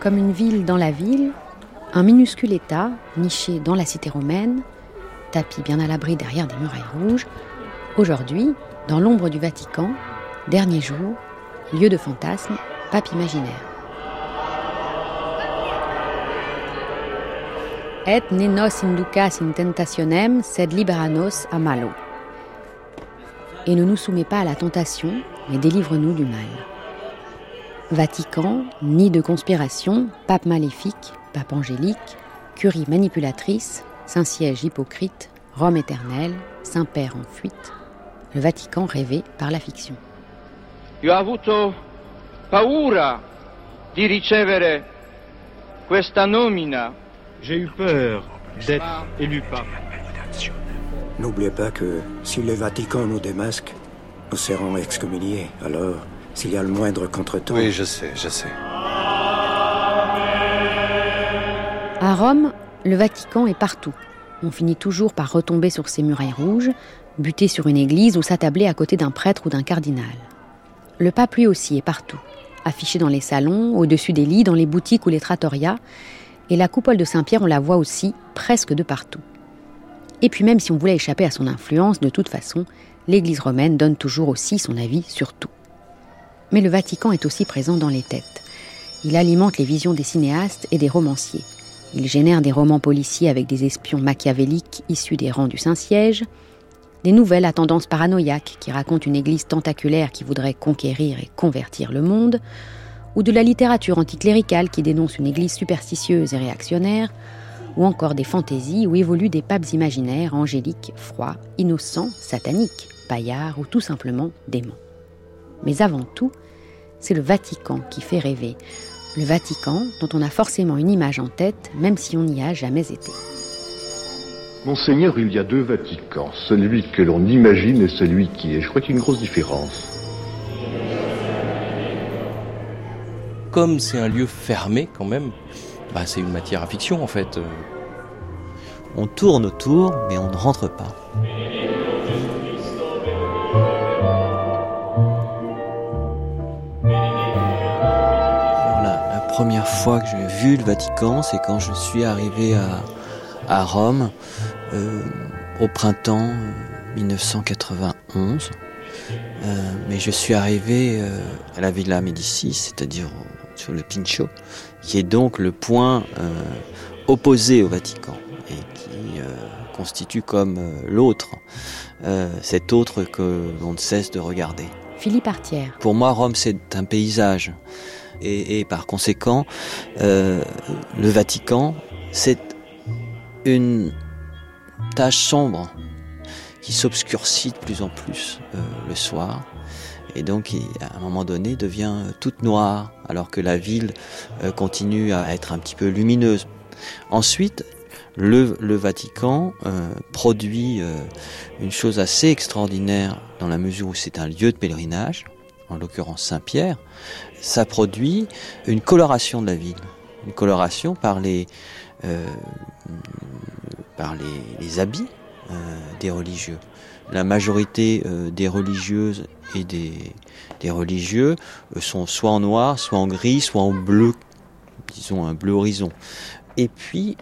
Comme une ville dans la ville, un minuscule État, niché dans la cité romaine, tapis bien à l'abri derrière des murailles rouges, aujourd'hui, dans l'ombre du Vatican, dernier jour, lieu de fantasme, pape imaginaire. Et nenos inducas in tentationem, sed liberanos a malo. Et ne nous soumets pas à la tentation, mais délivre-nous du mal. Vatican, nid de conspiration, pape maléfique, pape angélique, curie manipulatrice, Saint-Siège hypocrite, Rome éternelle, Saint-Père en fuite, le Vatican rêvé par la fiction. Io ho avuto paura di ricevere questa nomina. J'ai eu peur d'être élu pape. N'oubliez pas que si le Vatican nous démasque, nous serons excommuniés. Alors, s'il y a le moindre contretemps... Oui, je sais, je sais. À Rome, le Vatican est partout. On finit toujours par retomber sur ses murailles rouges, buter sur une église ou s'attabler à côté d'un prêtre ou d'un cardinal. Le pape lui aussi est partout, affiché dans les salons, au-dessus des lits, dans les boutiques ou les trattorias, et la coupole de Saint-Pierre, on la voit aussi presque de partout. Et puis même si on voulait échapper à son influence, de toute façon, l'Église romaine donne toujours aussi son avis sur tout. Mais le Vatican est aussi présent dans les têtes. Il alimente les visions des cinéastes et des romanciers. Il génère des romans policiers avec des espions machiavéliques issus des rangs du Saint-Siège, des nouvelles à tendance paranoïaque qui racontent une église tentaculaire qui voudrait conquérir et convertir le monde, ou de la littérature anticléricale qui dénonce une église superstitieuse et réactionnaire, ou encore des fantaisies où évoluent des papes imaginaires, angéliques, froids, innocents, sataniques, paillards ou tout simplement démons. Mais avant tout, c'est le Vatican qui fait rêver, le Vatican, dont on a forcément une image en tête, même si on n'y a jamais été. Monseigneur, il y a deux Vaticans, celui que l'on imagine et celui qui est. Je crois qu'il y a une grosse différence. Comme c'est un lieu fermé quand même, bah, c'est une matière à fiction en fait. On tourne autour, mais on ne rentre pas. Première fois que j'ai vu le Vatican, c'est quand je suis arrivé à, Rome euh, au printemps 1991. Euh, mais je suis arrivé euh, à la Villa Médicis, c'est-à-dire sur le Pincho, qui est donc le point opposé au Vatican et qui constitue comme l'autre, cet autre que l'on ne cesse de regarder. Philippe Artière. Pour moi, Rome, c'est un paysage et, par conséquent, euh, le Vatican, c'est une tache sombre qui s'obscurcit de plus en plus euh, le soir et donc à un moment donné devient toute noire alors que la ville euh, continue à être un petit peu lumineuse. Ensuite, le, le Vatican produit une chose assez extraordinaire dans la mesure où c'est un lieu de pèlerinage, en l'occurrence Saint-Pierre, ça produit une coloration de la ville, une coloration par les, euh, par les, habits euh, des religieux. La majorité euh, des religieuses et des, des religieux sont soit en noir, soit en gris, soit en bleu, disons un bleu horizon. Et puis,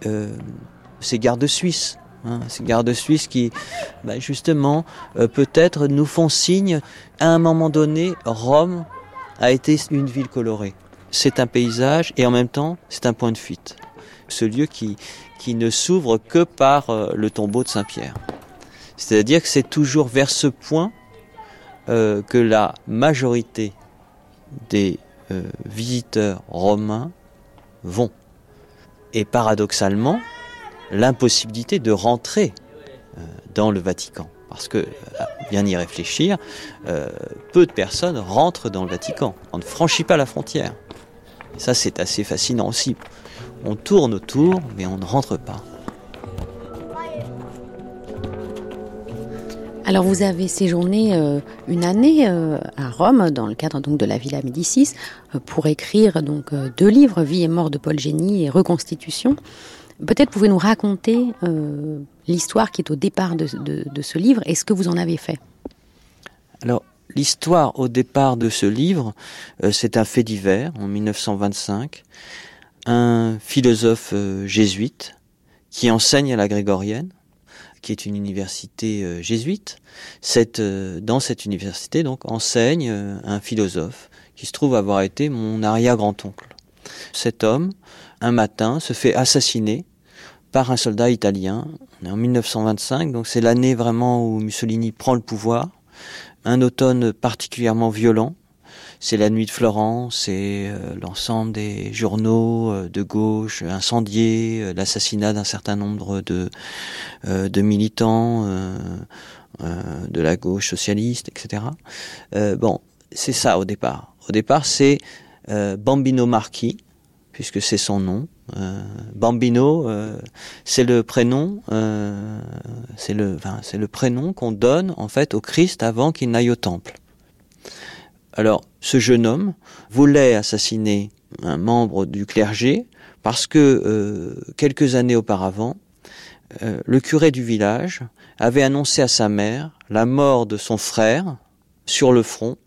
ces gardes suisses, hein, ces gardes suisses qui, bah, justement, peut-être nous font signe, à un moment donné, Rome a été une ville colorée. C'est un paysage et en même temps c'est un point de fuite. Ce lieu qui, qui ne s'ouvre que par euh, le tombeau de Saint-Pierre. C'est-à-dire que c'est toujours vers ce point euh, que la majorité des euh, visiteurs romains vont. Et paradoxalement, l'impossibilité de rentrer dans le Vatican. Parce que, bien y réfléchir, euh, peu de personnes rentrent dans le Vatican. On ne franchit pas la frontière. Ça, c'est assez fascinant aussi. On tourne autour, mais on ne rentre pas. Alors vous avez séjourné euh, une année euh, à Rome dans le cadre donc de la Villa Médicis pour écrire donc deux livres Vie et mort de Paul Génie et Reconstitution. Peut-être pouvez-vous nous raconter euh, l'histoire qui est au départ de, ce livre et ce que vous en avez fait. Alors, l'histoire au départ de ce livre, euh, c'est un fait divers en 1925. un philosophe euh, jésuite qui enseigne à la Grégorienne, qui est une université jésuite. Dans cette université, donc, enseigne un philosophe qui se trouve avoir été mon arrière-grand-oncle. Cet homme, un matin, se fait assassiner par un soldat italien. On est en 1925, donc c'est l'année vraiment où Mussolini prend le pouvoir. Un automne particulièrement violent. C'est la nuit de Florence, c'est euh, l'ensemble des journaux euh, de gauche incendiés, euh, l'assassinat d'un certain nombre de, militants de la gauche socialiste, etc. bon, c'est ça au départ. Au départ, c'est Bambino Marchi, puisque c'est son nom. Bambino, c'est le prénom, c'est le, enfin, c'est le prénom qu'on donne en fait au Christ avant qu'il n'aille au temple. Alors, ce jeune homme voulait assassiner un membre du clergé parce que euh, quelques années auparavant, euh, le curé du village avait annoncé à sa mère la mort de son frère sur le front.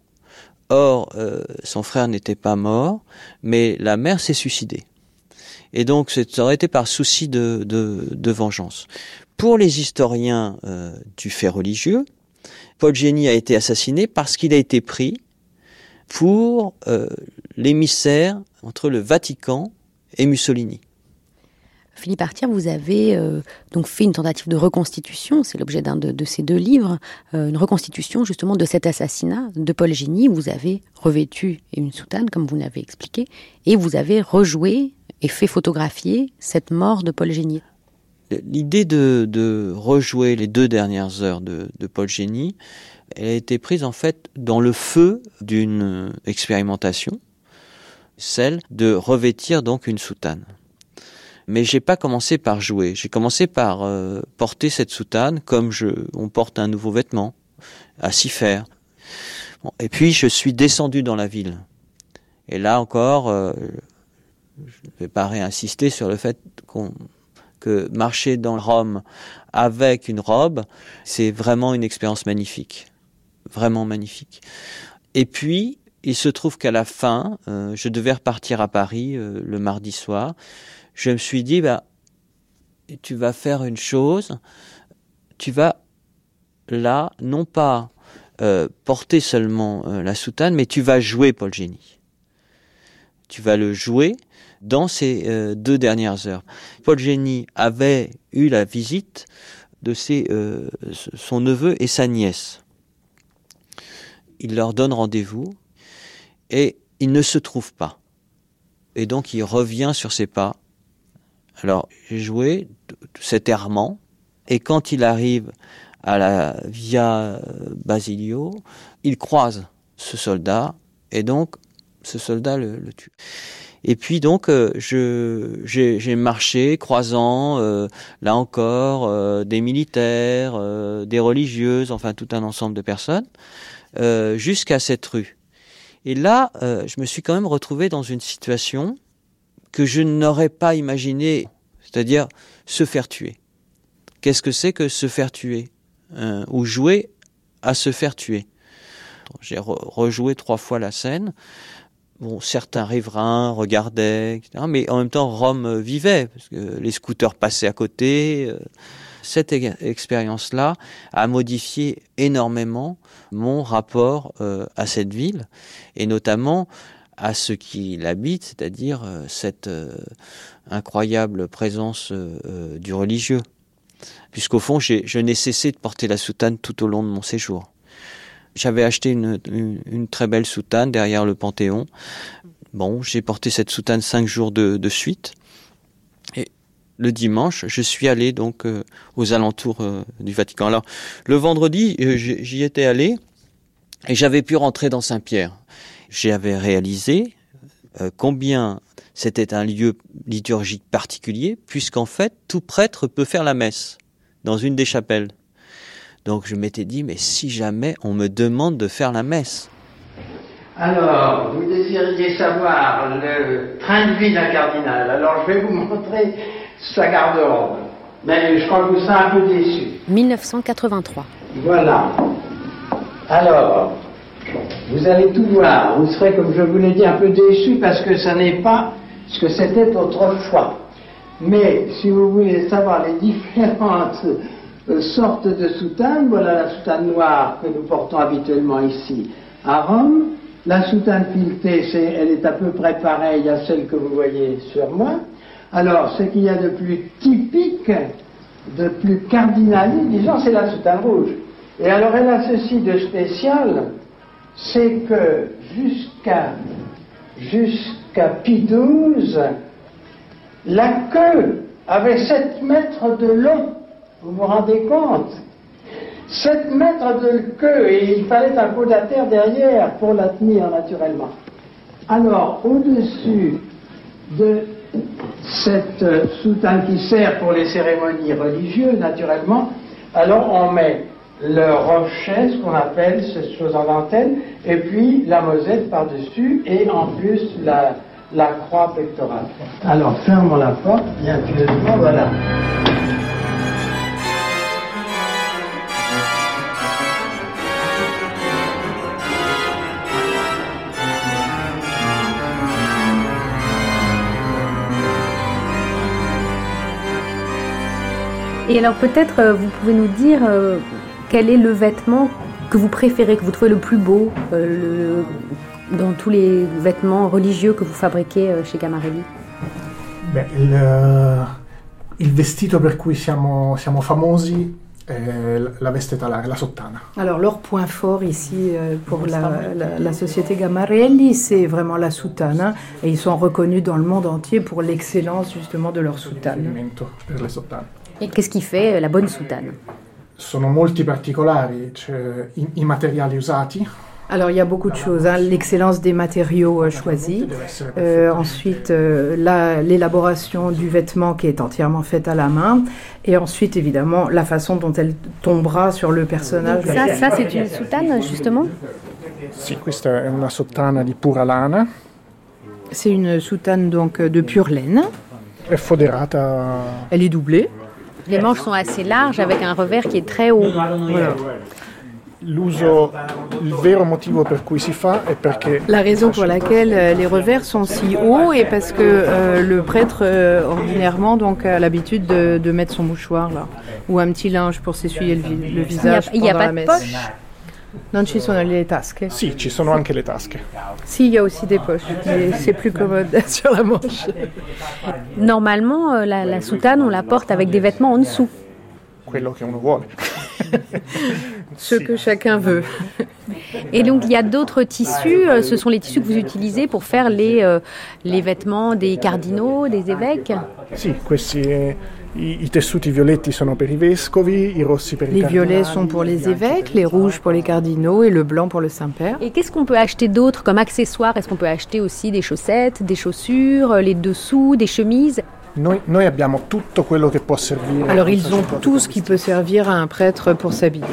Or, euh, son frère n'était pas mort, mais la mère s'est suicidée. Et donc, ça aurait été par souci de, de vengeance. Pour les historiens du fait religieux, Paul Génie a été assassiné parce qu'il a été pris pour euh, l'émissaire entre le Vatican et Mussolini. Philippe Artier, vous avez euh, donc fait une tentative de reconstitution, c'est l'objet d'un de, ces deux livres, euh, une reconstitution justement de cet assassinat de Paul Génie. Vous avez revêtu une soutane, comme vous l'avez expliqué, et vous avez rejoué et fait photographier cette mort de Paul Génie. L'idée de, rejouer les deux dernières heures de, de Paul Génie, elle a été prise en fait dans le feu d'une expérimentation, celle de revêtir donc une soutane. Mais j'ai pas commencé par jouer, j'ai commencé par euh, porter cette soutane comme on porte un nouveau vêtement, à s'y faire. et puis je suis descendu dans la ville. Et là encore, euh, je ne vais pas réinsister sur le fait que marcher dans Rome avec une robe, c'est vraiment une expérience magnifique vraiment magnifique. Et puis, il se trouve qu'à la fin, euh, je devais repartir à Paris le mardi soir. Je me suis dit, bah, tu vas faire une chose, tu vas là, non pas euh, porter seulement la soutane, mais tu vas jouer Paul Génie. Tu vas le jouer dans ces deux dernières heures. Paul Génie avait eu la visite de son neveu et sa nièce il leur donne rendez-vous et il ne se trouve pas. Et donc il revient sur ses pas. Alors j'ai joué cet errement et quand il arrive à la Via Basilio, il croise ce soldat et donc ce soldat le, tue. Et puis donc euh, j'ai marché croisant euh, là encore euh, des militaires, des religieuses, enfin tout un ensemble de personnes. Jusqu'à cette rue. Et là, je me suis quand même retrouvé dans une situation que je n'aurais pas imaginé, c'est-à-dire se faire tuer. Qu'est-ce que c'est que se faire tuer euh, Ou jouer à se faire tuer? J'ai rejoué trois fois la scène. Bon, certains riverains regardaient, etc. Mais en même temps, Rome vivait, parce que les scooters passaient à côté cette expérience-là a modifié énormément mon rapport euh, à cette ville et notamment à ce qui l'habite, c'est-à-dire euh, cette euh, incroyable présence du religieux. Puisqu'au fond, je n'ai cessé de porter la soutane tout au long de mon séjour. J'avais acheté une, très belle soutane derrière le Panthéon. Bon, j'ai porté cette soutane cinq jours de, suite le dimanche, je suis allé donc euh, aux alentours euh, du Vatican. Alors le vendredi, euh, j'y étais allé et j'avais pu rentrer dans Saint-Pierre. J'avais réalisé combien c'était un lieu liturgique particulier, puisqu'en fait tout prêtre peut faire la messe dans une des chapelles. Donc je m'étais dit, mais si jamais on me demande de faire la messe. Alors, vous désiriez savoir le train de vie d'un cardinal. Alors je vais vous montrer sa garde-robe. Mais je crois que vous serez un peu déçu. 1983. Voilà. Alors, vous allez tout voir. Vous serez, comme je vous l'ai dit, un peu déçu parce que ça n'est pas ce que c'était autrefois. Mais si vous voulez savoir les différentes euh, sortes de soutanes, voilà la soutane noire que nous portons habituellement ici à Rome. La soutane filetée, elle est à peu près pareille à celle que vous voyez sur moi. Alors, ce qu'il y a de plus typique, de plus cardinal, disons, c'est la soutane rouge. Et alors, elle a ceci de spécial, c'est que jusqu'à jusqu'à Pie la queue avait 7 mètres de long. Vous vous rendez compte? 7 mètres de queue et il fallait un terre derrière pour la tenir naturellement. Alors, au-dessus de cette soutane qui sert pour les cérémonies religieuses, naturellement, alors on met le rochet, ce qu'on appelle cette chose en dentelle, et puis la mosette par-dessus, et en plus la, la croix pectorale. Alors fermons la porte, bien pieusement, voilà. Et alors peut-être euh, vous pouvez nous dire euh, quel est le vêtement que vous préférez, que vous trouvez le plus beau euh, le, dans tous les vêtements religieux que vous fabriquez euh, chez Gamarelli Beh, il, il, vestito per cui siamo, siamo famosi è la veste talare, la sottana. Alors leur point fort ici euh, pour la, la, la, société Gamarelli, c'est vraiment la soutane et ils sont reconnus dans le monde entier pour l'excellence justement de leur soutane. Per le sottane. Et qu'est-ce qui fait la bonne soutane Sono molti particolari, cioè, i, i, materiali usati? Alors il y a beaucoup de choses, hein. l'excellence des matériaux euh, choisis, euh, ensuite euh, l'élaboration du vêtement qui est entièrement faite à la main, et ensuite évidemment la façon dont elle tombera sur le personnage. Donc ça, ça c'est une soutane justement? Sì, questa è una sottana di pura lana. C'est une soutane donc de pure laine. Elle est doublée. Les manches sont assez larges avec un revers qui est très haut. Voilà. L'uso, il vero motivo per cui si fa è perché la raison pour laquelle les revers sont si hauts est parce que euh, le prêtre euh, ordinairement donc a l'habitude de, de, mettre son mouchoir là ou un petit linge pour s'essuyer le, le, visage. Il n'y a, a, pas de poche? Non ci sono le tasche. Si, ci sono anche le tasche. Si, il y a aussi des poches, mais c'est plus commode sur la manche. Normalement, euh, la, la, soutane, on la porte avec des vêtements en dessous. Quello che uno vuole. Ce que chacun veut. Et donc il y a d'autres tissus, euh, ce sont les tissus que vous utilisez pour faire les, euh, les vêtements des cardinaux, des évêques? Si, questi i, i tessuti violetti sono per i vescovi, i rossi per i Les violets sont pour les évêques, les rouges pour les cardinaux et le blanc pour le Saint-Père. Et qu'est-ce qu'on peut acheter d'autre comme accessoires? Est-ce qu'on peut acheter aussi des chaussettes, des chaussures, les dessous, des chemises? Noi, noi abbiamo tutto quello che può servire. Alors ils ont tout ce qui peut servir à un prêtre pour s'habiller.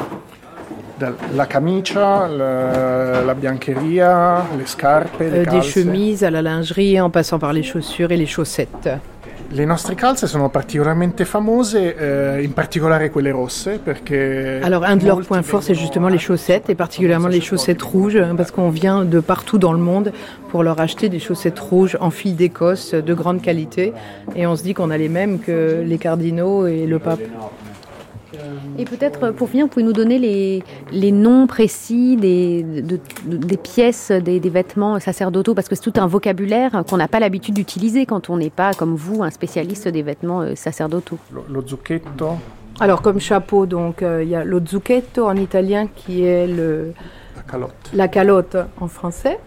La camicia, la, la biancheria, le scarpe, le euh, Des chemises à la lingerie en passant par les chaussures et les chaussettes. Le nostre calze sono particolarmente famose, eh, in particolare quelle rosse, perché... Alors un de leurs points forts, c'est justement les chaussettes, et particulièrement les chaussettes rouges, parce qu'on vient de partout dans le monde pour leur acheter des chaussettes rouges en fil d'Écosse de grande qualité, et on se dit qu'on a les mêmes que les cardinaux et le pape. Et peut-être, pour finir, vous pouvez nous donner les, les noms précis des, de, de, des pièces, des, des, vêtements sacerdotaux, parce que c'est tout un vocabulaire qu'on n'a pas l'habitude d'utiliser quand on n'est pas, comme vous, un spécialiste des vêtements sacerdotaux. Lo, zucchetto? Alors, comme chapeau, donc, il euh, y a lo zucchetto en italien qui est le, la calotte, la calotte en français.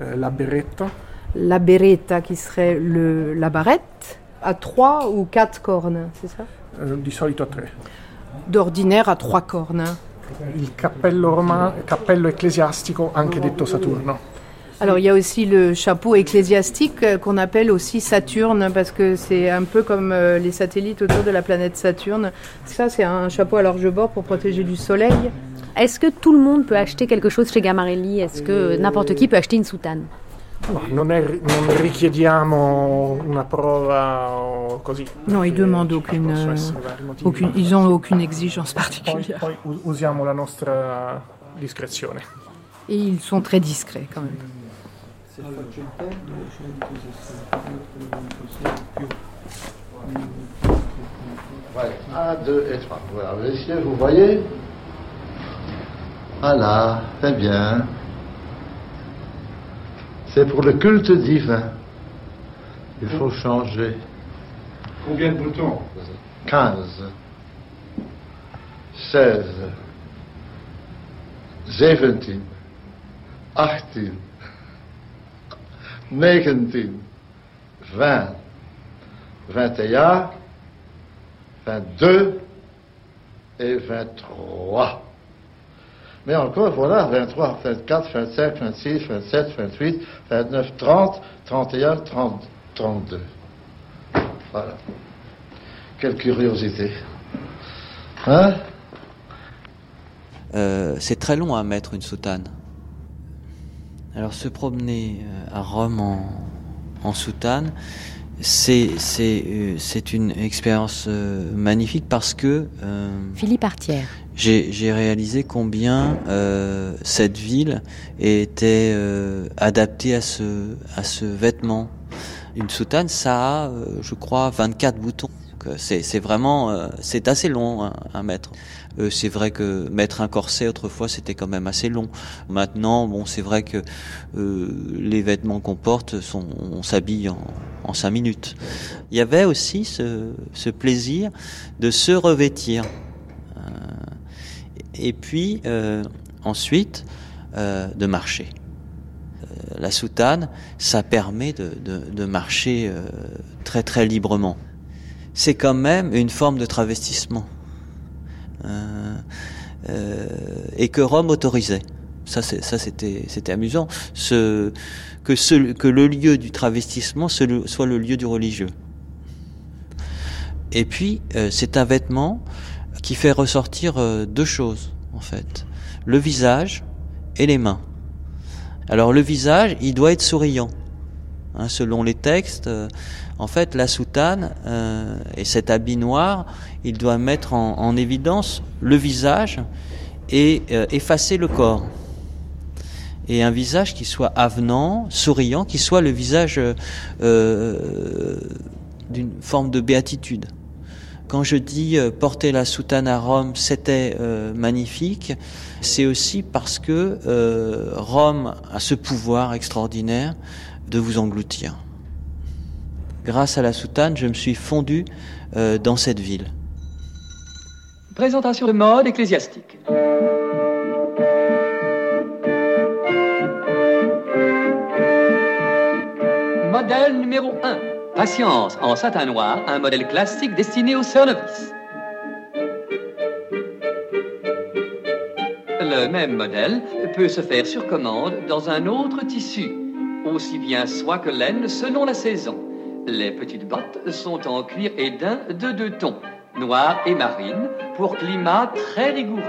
Euh, la beretta. La beretta qui serait le, la barrette, à trois ou quatre cornes, c'est ça? Euh, Di solito tre d'ordinaire à trois cornes. Il cappello, romain, cappello ecclesiastico, anche detto Saturno. Alors il y a aussi le chapeau ecclésiastique qu'on appelle aussi Saturne parce que c'est un peu comme euh, les satellites autour de la planète Saturne. Ça c'est un chapeau à large bord pour protéger du soleil. Est-ce que tout le monde peut acheter quelque chose chez Gamarelli Est-ce que n'importe qui peut acheter une soutane? Non, è, non, richiediamo una prova così. Non, ils demandent aucune, aucune, ils ont aucune exigence particulière. Poi, poi usiamo la nostra discrezione. Et ils sont très discrets quand même. Voilà. Et. Voilà, messieurs, vous voyez? Voilà, très bien. C'est pour le culte divin. Il faut changer. Combien de boutons 15, 16, 17, 18, 19, 20, 21, 22 et 23. Mais encore, voilà, 23, 24, 25, 26, 27, 28, 29, 30, 31, 30, 32. Voilà. Quelle curiosité. Hein? Euh, C'est très long à mettre une soutane. Alors se promener euh, à Rome en soutane, c'est euh, c'est une expérience euh, magnifique parce que euh, Philippe Artière. J'ai réalisé combien euh, cette ville était euh, adaptée à ce à ce vêtement. Une soutane, ça a, je crois, 24 boutons. C'est vraiment, c'est assez long hein, à mettre. Euh, c'est vrai que mettre un corset autrefois c'était quand même assez long. Maintenant, c'est vrai que euh, les vêtements qu'on porte on s'habille en, cinq minutes. Il y avait aussi ce, plaisir de se revêtir. Euh, et puis ensuite de marcher. la soutane, ça permet de marcher très très librement. C'est quand même une forme de travestissement. Euh, euh, et que Rome autorisait. Ça, c'était, amusant. Que, le lieu du travestissement soit le lieu du religieux. Et puis, euh, c'est un vêtement qui fait ressortir deux choses, en fait. Le visage et les mains. Alors, le visage, il doit être souriant. Hein, selon les textes, euh, en fait, la soutane euh, et cet habit noir, il doit mettre en, en évidence le visage et euh, effacer le corps. Et un visage qui soit avenant, souriant, qui soit le visage d'une forme de béatitude. Quand je dis porter la soutane à Rome, c'était magnifique, c'est aussi parce que Rome a ce pouvoir extraordinaire de vous engloutir. Grâce à la soutane, je me suis fondu euh, dans cette ville. Présentation de mode ecclésiastique. Modèle numéro 1. Patience en satin noir, un modèle classique destiné aux sœurs novices. Le même modèle peut se faire sur commande dans un autre tissu, aussi bien soie que laine selon la saison. Les petites bottes sont en cuir et daim de deux tons, noir et marine, pour climat très rigoureux.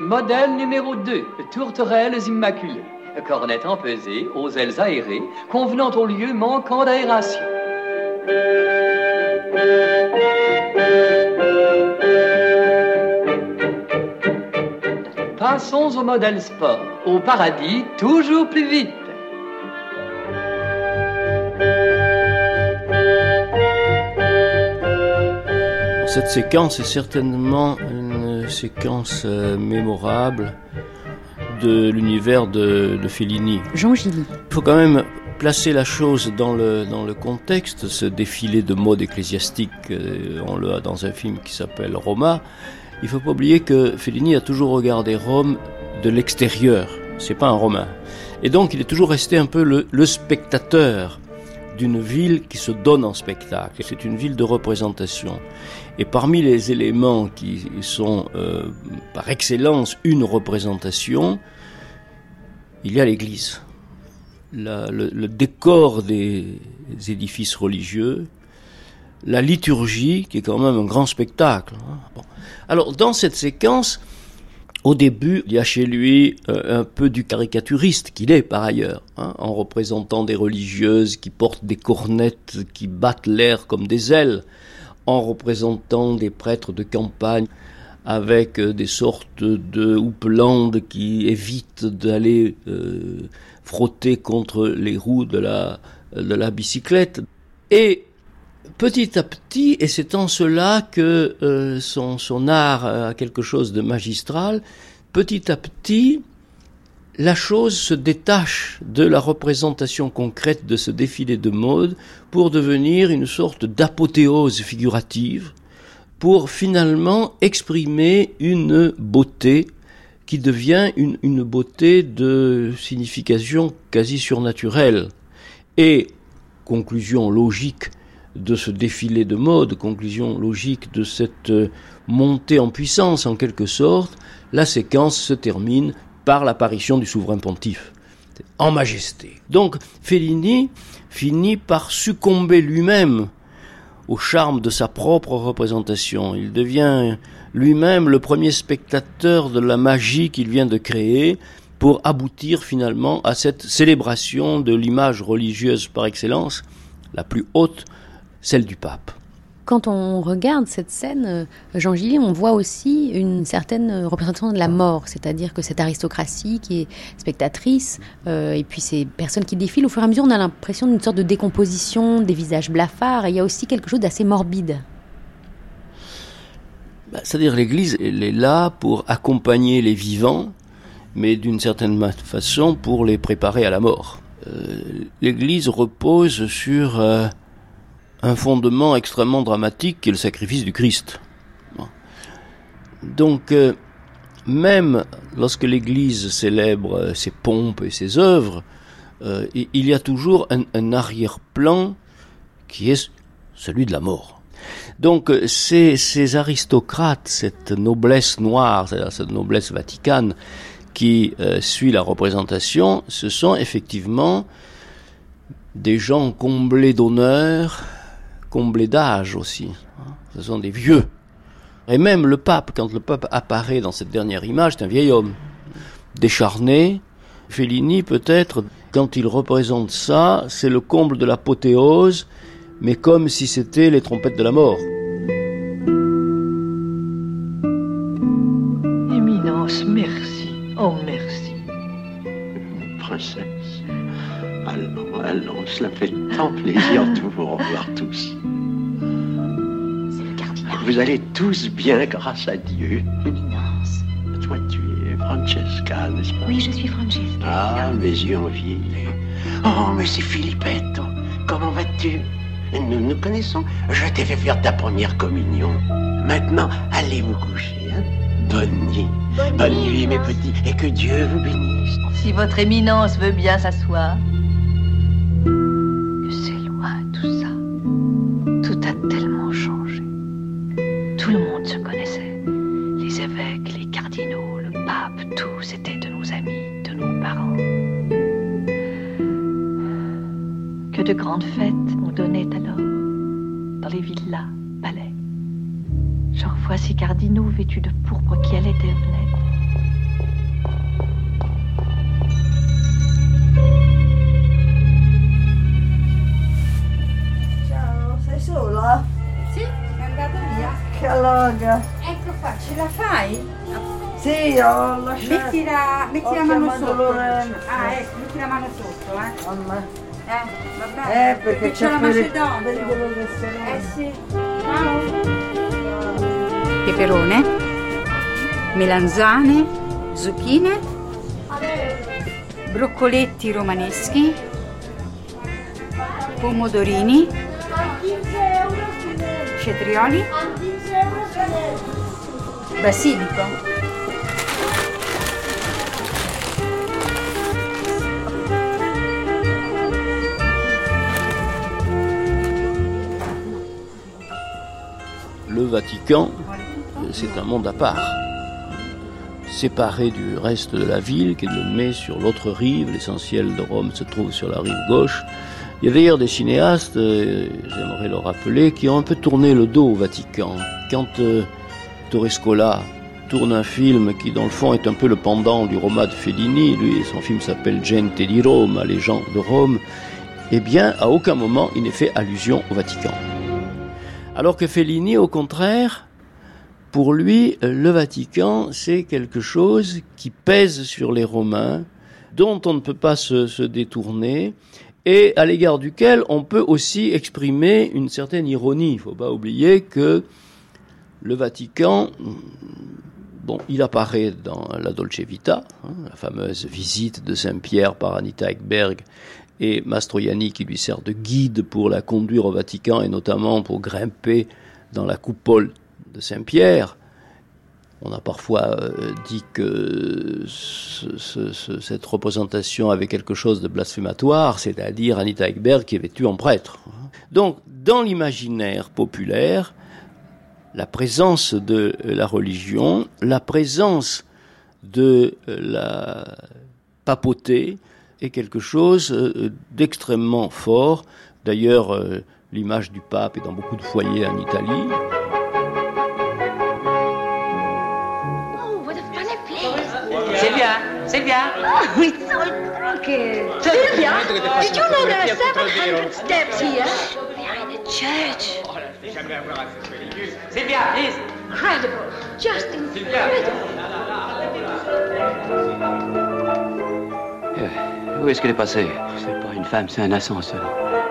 Modèle numéro 2, tourterelles immaculées. Cornette empesée, aux ailes aérées, convenant au lieu manquant d'aération. Passons au modèle sport. Au paradis, toujours plus vite. Cette séquence est certainement une séquence euh, mémorable de l'univers de, de, Fellini. Jean Gilly. Il faut quand même placer la chose dans le, dans le contexte, ce défilé de mode ecclésiastique, euh, on l'a dans un film qui s'appelle Roma. Il faut pas oublier que Fellini a toujours regardé Rome de l'extérieur. C'est pas un Romain. Et donc, il est toujours resté un peu le, le spectateur d'une ville qui se donne en spectacle. C'est une ville de représentation. Et parmi les éléments qui sont euh, par excellence une représentation, il y a l'église. Le, le, décor des édifices religieux, la liturgie, qui est quand même un grand spectacle. Hein. Alors, dans cette séquence, au début, il y a chez lui euh, un peu du caricaturiste qu'il est par ailleurs, hein, en représentant des religieuses qui portent des cornettes, qui battent l'air comme des ailes, en représentant des prêtres de campagne avec euh, des sortes de houppelandes qui évitent d'aller euh, frotter contre les roues de la, de la bicyclette. Et petit à petit, et c'est en cela que euh, son, art a quelque chose de magistral, petit à petit, la chose se détache de la représentation concrète de ce défilé de mode pour devenir une sorte d'apothéose figurative, pour finalement exprimer une beauté qui devient une, une beauté de signification quasi surnaturelle. Et, conclusion logique de ce défilé de mode, conclusion logique de cette montée en puissance en quelque sorte, la séquence se termine par l'apparition du souverain pontife, en majesté. Donc Fellini finit par succomber lui-même au charme de sa propre représentation. Il devient lui-même le premier spectateur de la magie qu'il vient de créer pour aboutir finalement à cette célébration de l'image religieuse par excellence, la plus haute, celle du pape. Quand on regarde cette scène, euh, Jean Gillet, on voit aussi une certaine représentation de la mort, c'est-à-dire que cette aristocratie qui est spectatrice, euh, et puis ces personnes qui défilent, au fur et à mesure, on a l'impression d'une sorte de décomposition, des visages blafards, et il y a aussi quelque chose d'assez morbide. Bah, c'est-à-dire l'Église, elle est là pour accompagner les vivants, mais d'une certaine façon pour les préparer à la mort. Euh, L'Église repose sur un fondement extrêmement dramatique qui est le sacrifice du Christ. Donc, euh, même lorsque l'Église célèbre euh, ses pompes et ses œuvres, euh, il y a toujours un, arrière-plan qui est celui de la mort. Donc ces, ces aristocrates, cette noblesse noire, cette noblesse vaticane qui suit la représentation, ce sont effectivement des gens comblés d'honneur, comblés d'âge aussi. Ce sont des vieux. Et même le pape, quand le pape apparaît dans cette dernière image, c'est un vieil homme, décharné. Fellini, peut-être, quand il représente ça, c'est le comble de l'apothéose, mais comme si c'était les trompettes de la mort. Éminence, merci. Oh, merci. Princesse, allons, cela fait tant plaisir de vous revoir tous. Vous allez tous bien grâce à Dieu. Éminence. Toi, tu es Francesca, n'est-ce pas? Oui, je suis Francesca. Ah, mes yeux ont vieilli. Oh, mais c'est Filippetto. Comment vas-tu? Nous nous connaissons. Je t'ai fait faire ta première communion. Maintenant, allez vous coucher. Hein Bonne nuit. Bonne, nuit, mes petits. Et que Dieu vous bénisse. Si votre éminence veut bien s'asseoir. De grandes fêtes on donnait alors, dans les villas, palais. J'en revois ces cardinaux vêtus de pourpre qui allaient et venaient. Ciao, sei sola? Sì, è andato via. Che loga. Ecco qua, ce la fai? Sì, ho lasciato. Metti la, metti la mano sotto. Lorenzo. Ah, ecco, metti la mano sotto, eh. Mamma. Eh, va bene. Eh, perché c'è la Macedonia. Eh sì. Ciao. Peperone, melanzane, zucchine, broccoletti romaneschi, pomodorini, cetrioli, basilico. Le Vatican, c'est un monde à part, séparé du reste de la ville, qui le met sur l'autre rive. L'essentiel de Rome se trouve sur la rive gauche. Il y a d'ailleurs des cinéastes, euh, j'aimerais le rappeler, qui ont un peu tourné le dos au Vatican. Quand euh, Torrescola tourne un film qui, dans le fond, est un peu le pendant du Roma de Fellini, lui, son film s'appelle Gente di Roma, les gens de Rome, eh bien, à aucun moment il n'est fait allusion au Vatican. Alors que Fellini, au contraire, pour lui, le Vatican, c'est quelque chose qui pèse sur les Romains, dont on ne peut pas se, détourner, et à l'égard duquel on peut aussi exprimer une certaine ironie. Il ne faut pas oublier que le Vatican, bon, il apparaît dans la Dolce Vita, hein, la fameuse visite de Saint-Pierre par Anita Ekberg et Mastroianni qui lui sert de guide pour la conduire au Vatican et notamment pour grimper dans la coupole de Saint-Pierre. On a parfois euh, dit que ce, ce, ce, cette représentation avait quelque chose de blasphématoire, c'est-à-dire Anita Ekberg qui est vêtue en prêtre. Donc, dans l'imaginaire populaire, la présence de la religion, la présence de la papauté est quelque chose euh, d'extrêmement fort. D'ailleurs, euh, l'image du pape est dans beaucoup de foyers en Italie. C'est bien, c'est bien. Oh, it's so crooked. Sylvia, did you know there are 700 steps here? Behind the church. C'est bien, Lise. Incredible. Just incredible. Euh, Où est-ce qu'elle est passée? C'est pas une femme, c'est un ascenseur.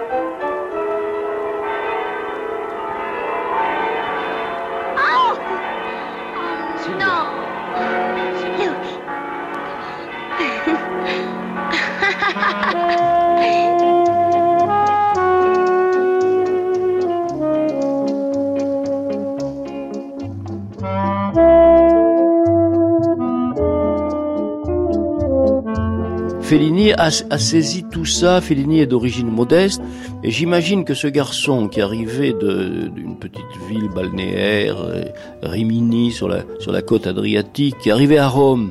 Fellini a, saisi tout ça. Fellini est d'origine modeste. Et j'imagine que ce garçon qui arrivait d'une petite ville balnéaire, euh, Rimini, sur la, sur la côte adriatique, qui arrivait à Rome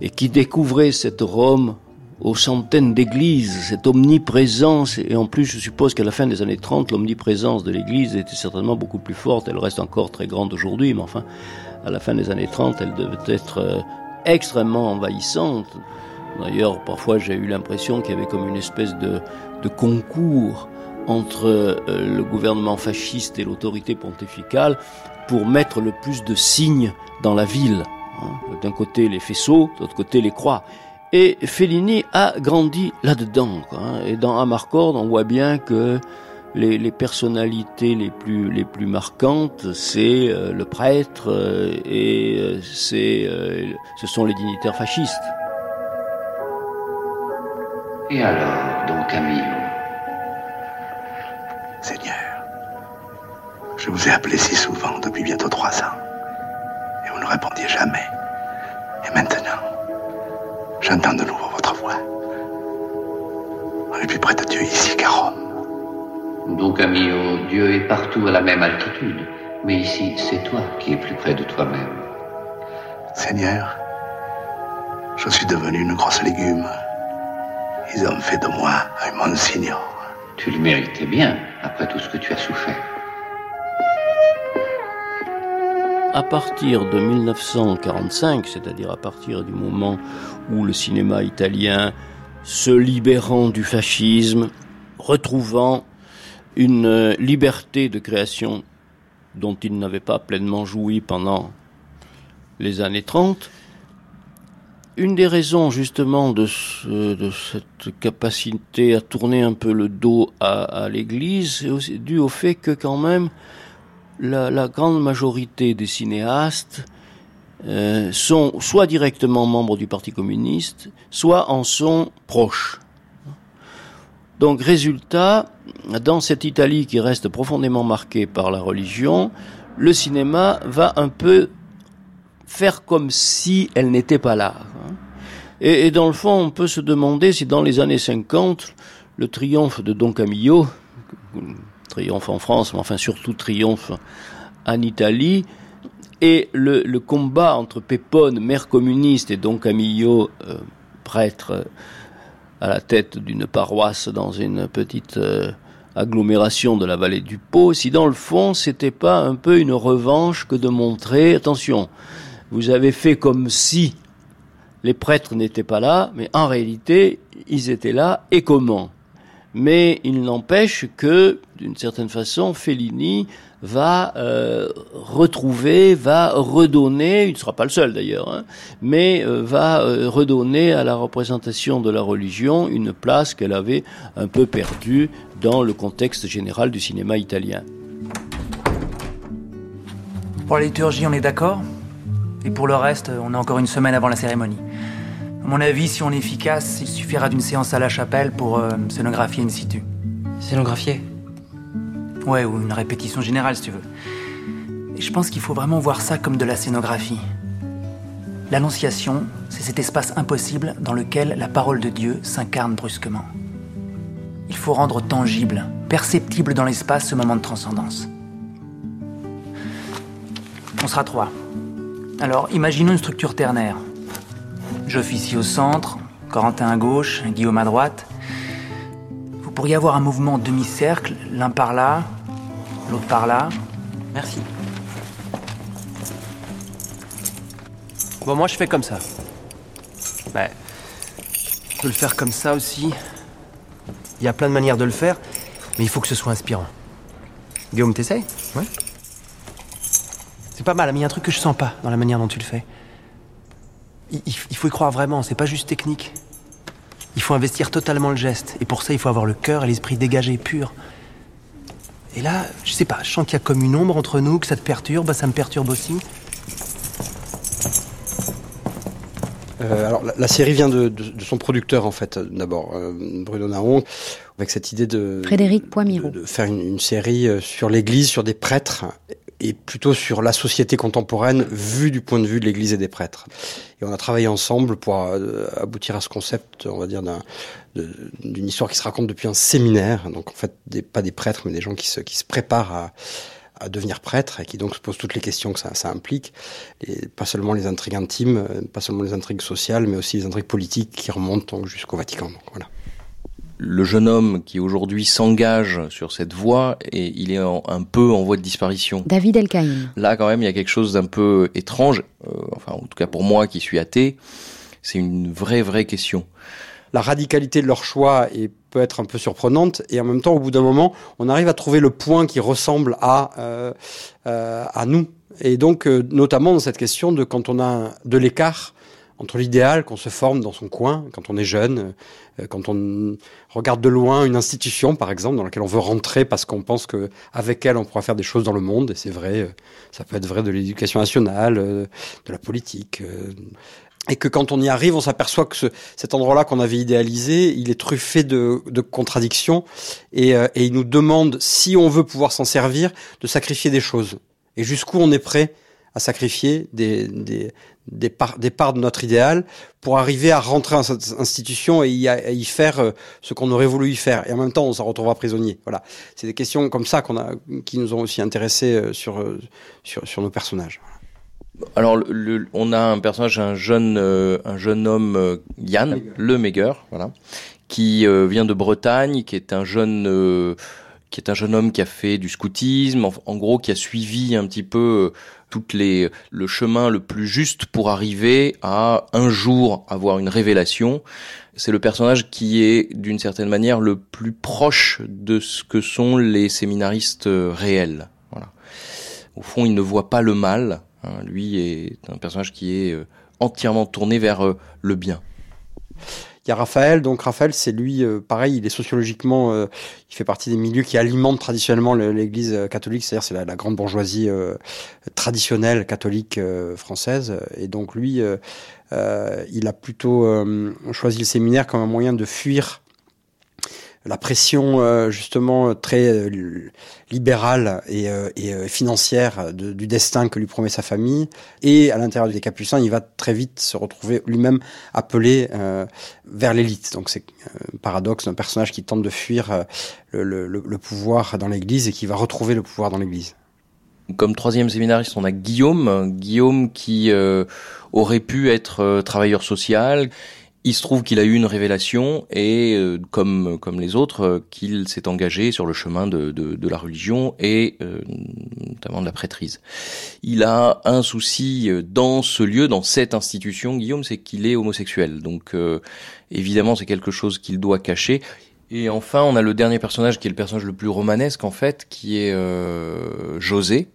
et qui découvrait cette Rome aux centaines d'églises, cette omniprésence, et en plus je suppose qu'à la fin des années 30, l'omniprésence de l'église était certainement beaucoup plus forte, elle reste encore très grande aujourd'hui, mais enfin, à la fin des années 30, elle devait être euh, extrêmement envahissante. D'ailleurs, parfois j'ai eu l'impression qu'il y avait comme une espèce de, concours entre euh, le gouvernement fasciste et l'autorité pontificale pour mettre le plus de signes dans la ville. Hein. D'un côté les faisceaux, de l'autre côté les croix. Et Fellini a grandi là-dedans. Hein. Et dans Amarcord, on voit bien que les, personnalités les plus marquantes, c'est euh, le prêtre euh, et ce sont les dignitaires fascistes. Et alors, Don Camillo Seigneur, je vous ai appelé si souvent depuis bientôt trois ans, et vous ne répondiez jamais. Et maintenant, j'entends de nouveau votre voix. On est plus près de Dieu ici qu'à Rome. Don Camillo, Dieu est partout à la même altitude, mais ici, c'est toi qui es plus près de toi-même. Seigneur, je suis devenu une grosse légume. Ils ont fait de moi un monsignor. Tu le méritais bien, après tout ce que tu as souffert. À partir de 1945, c'est-à-dire à partir du moment où le cinéma italien, se libérant du fascisme, retrouvant une liberté de création dont il n'avait pas pleinement joui pendant les années 30, une des raisons justement de, ce, de, cette capacité à tourner un peu le dos à, l'Église est due au fait que quand même la, la grande majorité des cinéastes euh, sont soit directement membres du Parti communiste, soit en sont proches. Donc résultat, dans cette Italie qui reste profondément marquée par la religion, le cinéma va un peu faire comme si elle n'était pas là. Et, et, dans le fond, on peut se demander si dans les années 50, le triomphe de Don Camillo, triomphe en France, mais enfin surtout triomphe en Italie, et le, combat entre Pépone, maire communiste, et Don Camillo, euh, prêtre à la tête d'une paroisse dans une petite euh, agglomération de la vallée du Pô, si dans le fond c'était pas un peu une revanche que de montrer, attention, vous avez fait comme si les prêtres n'étaient pas là, mais en réalité, ils étaient là, et comment? Mais il n'empêche que, d'une certaine façon, Fellini va euh, retrouver, va redonner, il ne sera pas le seul d'ailleurs, hein, mais euh, va euh, redonner à la représentation de la religion une place qu'elle avait un peu perdue dans le contexte général du cinéma italien. Pour la liturgie, on est d'accord? Et pour le reste, on a encore une semaine avant la cérémonie. À mon avis, si on est efficace, il suffira d'une séance à la chapelle pour euh, scénographier in situ. Scénographier? Ouais, ou une répétition générale si tu veux. Et je pense qu'il faut vraiment voir ça comme de la scénographie. L'Annonciation, c'est cet espace impossible dans lequel la parole de Dieu s'incarne brusquement. Il faut rendre tangible, perceptible dans l'espace ce moment de transcendance. On sera trois. Alors, imaginons une structure ternaire. J'officie au centre, Corentin à gauche, Guillaume à droite. Vous pourriez avoir un mouvement en demi-cercle, l'un par là, l'autre par là. Merci. Bon, moi je fais comme ça. Bah, je peux le faire comme ça aussi. Il y a plein de manières de le faire, mais il faut que ce soit inspirant. Guillaume, t'essayes? Ouais. C'est pas mal, mais il y a un truc que je sens pas dans la manière dont tu le fais. Il, faut y croire vraiment, c'est pas juste technique. Il faut investir totalement le geste, et pour ça il faut avoir le cœur et l'esprit dégagé, pur. Et là, je sais pas, je sens qu'il y a comme une ombre entre nous, que ça te perturbe, bah, ça me perturbe aussi. Euh, alors, la, la série vient de, de- de son producteur, en fait, d'abord, euh, Bruno Naron, avec cette idée de, Frédéric Poimiro. de faire une, une série euh, sur l'Église, sur des prêtres, et plutôt sur la société contemporaine vue du point de vue de l'Église et des prêtres. Et on a travaillé ensemble pour euh, aboutir à ce concept, on va dire, d'une histoire qui se raconte depuis un séminaire. Donc, en fait, des, pas des prêtres, mais des gens qui se, qui se préparent à, à devenir prêtres et qui donc se posent toutes les questions que ça, ça implique. Et pas seulement les intrigues intimes, euh, pas seulement les intrigues sociales, mais aussi les intrigues politiques qui remontent jusqu'au Vatican. Donc, voilà. Le jeune homme qui aujourd'hui s'engage sur cette voie et il est en- un peu en voie de disparition. David Elkaïm. Là, quand même, il y a quelque chose d'un peu étrange. euh, enfin, en tout cas pour moi qui suis athée, c'est une vraie, vraie question. La radicalité de leur choix est, peut être un peu surprenante et en même temps, au bout d'un moment, on arrive à trouver le point qui ressemble à, euh, euh, à nous. Et donc, euh, notamment dans cette question de quand on a de l'écart entre l'idéal qu'on se forme dans son coin, quand on est jeune, euh, quand on regarde de loin une institution, par exemple, dans laquelle on veut rentrer parce qu'on pense que avec elle on pourra faire des choses dans le monde. Et c'est vrai, euh, ça peut être vrai de l'éducation nationale, euh, de la politique. euh, et que quand on y arrive, on s'aperçoit que ce, cet endroit-là qu'on avait idéalisé, il est truffé de, de contradictions et, euh, et il nous demande, si on veut pouvoir s'en servir, de sacrifier des choses. Et jusqu'où on est prêt à sacrifier des, des, des, parts, des parts de notre idéal pour arriver à rentrer dans cette institution et y, à y faire euh, ce qu'on aurait voulu y faire. Et en même temps, on s'en retrouvera prisonnier. Voilà. C'est des questions comme ça qu'on a, qui nous ont aussi intéressés euh, sur, euh, sur, sur nos personnages. Alors, le- le- on a un personnage, un jeune, euh, un jeune homme, euh, Yann, le Meger, voilà, qui euh, vient de Bretagne, qui est un jeune, qui est un jeune homme qui a fait du scoutisme, en, en gros, qui a suivi un petit peu toutes les, le chemin le plus juste pour arriver à un jour avoir une révélation. C'est le personnage qui est, d'une certaine manière, le plus proche de ce que sont les séminaristes euh, réels. Voilà. Au fond, il ne voit pas le mal. hein. Lui est un personnage qui est euh, entièrement tourné vers euh, le bien. Il y a Raphaël, donc Raphaël, c'est lui, euh, pareil, il est sociologiquement, euh, il fait partie des milieux qui alimentent traditionnellement le- l'Église euh, catholique, c'est-à-dire c'est la, la grande bourgeoisie traditionnelle catholique française, et donc lui, il a plutôt choisi le séminaire comme un moyen de fuir la pression euh, justement très euh, libérale et, euh, euh, financière du destin que lui promet sa famille. Et à l'intérieur des Capucins, il va très vite se retrouver lui-même appelé euh, vers l'élite. Donc c'est euh, un paradoxe d'un personnage qui tente de fuir euh, le, pouvoir dans l'Église et qui va retrouver le pouvoir dans l'Église. Comme troisième séminariste, on a Guillaume, Guillaume qui euh, aurait pu être euh, travailleur social. Il se trouve qu'il a eu une révélation et, euh, comme comme les autres, euh, qu'il s'est engagé sur le chemin de, de, la religion et euh, notamment de la prêtrise. Il a un souci euh, dans ce lieu, dans cette institution, Guillaume, c'est qu'il est homosexuel. Donc évidemment, c'est quelque chose qu'il doit cacher. Et enfin, on a le dernier personnage qui est le personnage le plus romanesque en fait, qui est José,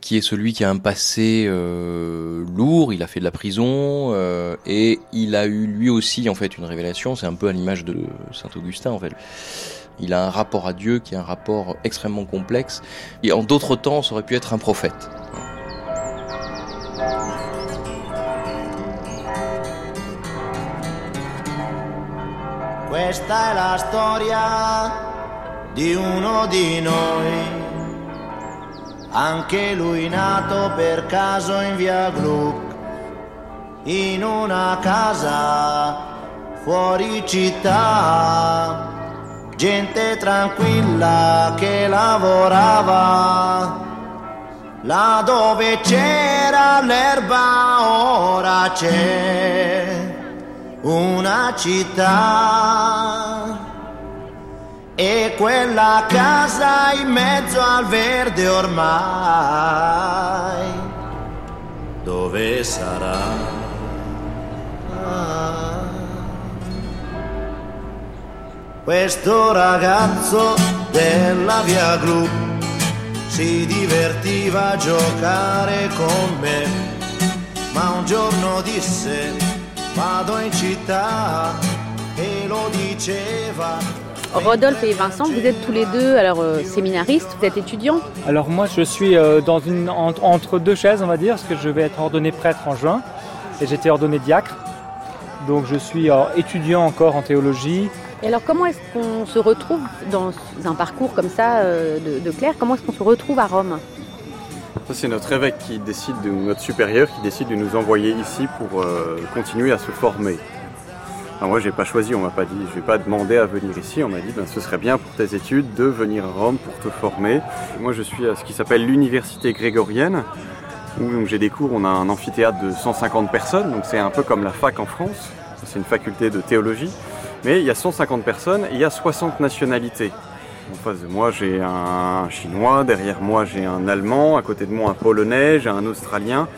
qui est celui qui a un passé euh, lourd. Il a fait de la prison euh, et il a eu lui aussi en fait une révélation. C'est un peu à l'image de saint Augustin en fait. Il a un rapport à Dieu qui est un rapport extrêmement complexe. Et en d'autres temps, ça aurait pu être un prophète. Questa è la storia di uno di noi, anche lui nato per caso in via Gluck, in una casa fuori città, gente tranquilla che lavorava. Là dove c'era l'erba ora c'è una città e quella casa in mezzo al verde ormai dove sarà? Ah. Questo ragazzo della via Gru si divertiva a giocare con me, ma un giorno disse vado in città e lo diceva. Rodolphe et Vincent, vous êtes tous les deux alors euh, séminaristes, vous êtes étudiants. Alors moi je suis euh, dans une, entre, entre deux chaises on va dire, parce que je vais être ordonné prêtre en juin et j'étais ordonné diacre. Donc je suis euh, étudiant encore en théologie. Et alors comment est-ce qu'on se retrouve dans un parcours comme ça euh, de, de clerc? Comment est-ce qu'on se retrouve à Rome? Ça, c'est notre évêque qui décide, de, notre supérieur qui décide de nous envoyer ici pour euh, continuer à se former. Alors moi, j'ai pas choisi, on m'a pas dit, je vais pas demander à venir ici. On m'a dit, ben, ce serait bien pour tes études de venir à Rome pour te former. Moi, je suis à ce qui s'appelle l'université grégorienne, où j'ai des cours. On a un amphithéâtre de 150 personnes, donc c'est un peu comme la fac en France. C'est une faculté de théologie, mais il y a 150 personnes et il y a 60 nationalités. En face de moi, j'ai un chinois, derrière moi, j'ai un allemand, à côté de moi, un polonais, j'ai un australien.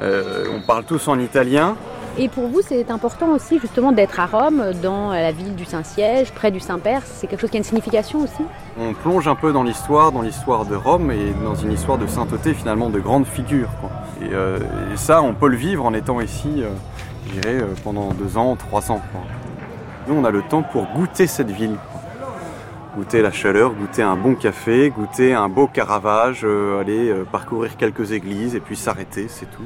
Euh, on parle tous en italien. Et pour vous, c'est important aussi justement d'être à Rome, dans la ville du Saint-Siège, près du Saint-Père. C'est quelque chose qui a une signification aussi? On plonge un peu dans l'histoire, dans l'histoire de Rome et dans une histoire de sainteté finalement de grandes figures. quoi. Et, euh, ça, on peut le vivre en étant ici, euh, je dirais, euh, pendant deux ans, trois ans. Nous, on a le temps pour goûter cette ville. Goûter la chaleur, goûter un bon café, goûter un beau Caravage, aller parcourir quelques églises et puis s'arrêter, c'est tout.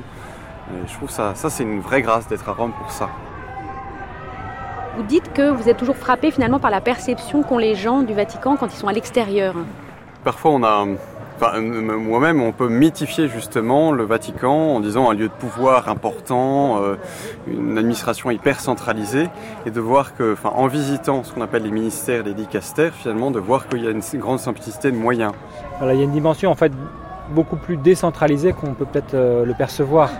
Et je trouve ça, ça c'est une vraie grâce d'être à Rome pour ça. Vous dites que vous êtes toujours frappé finalement par la perception qu'ont les gens du Vatican quand ils sont à l'extérieur. Parfois, on a, enfin, moi-même, on peut mythifier justement le Vatican en disant un lieu de pouvoir important, euh, une administration hyper centralisée, et de voir que, enfin, en visitant ce qu'on appelle les ministères, les dicastères, finalement, de voir qu'il y a une grande simplicité de moyens. Voilà, il y a une dimension en fait beaucoup plus décentralisée qu'on peut peut-être euh, le percevoir.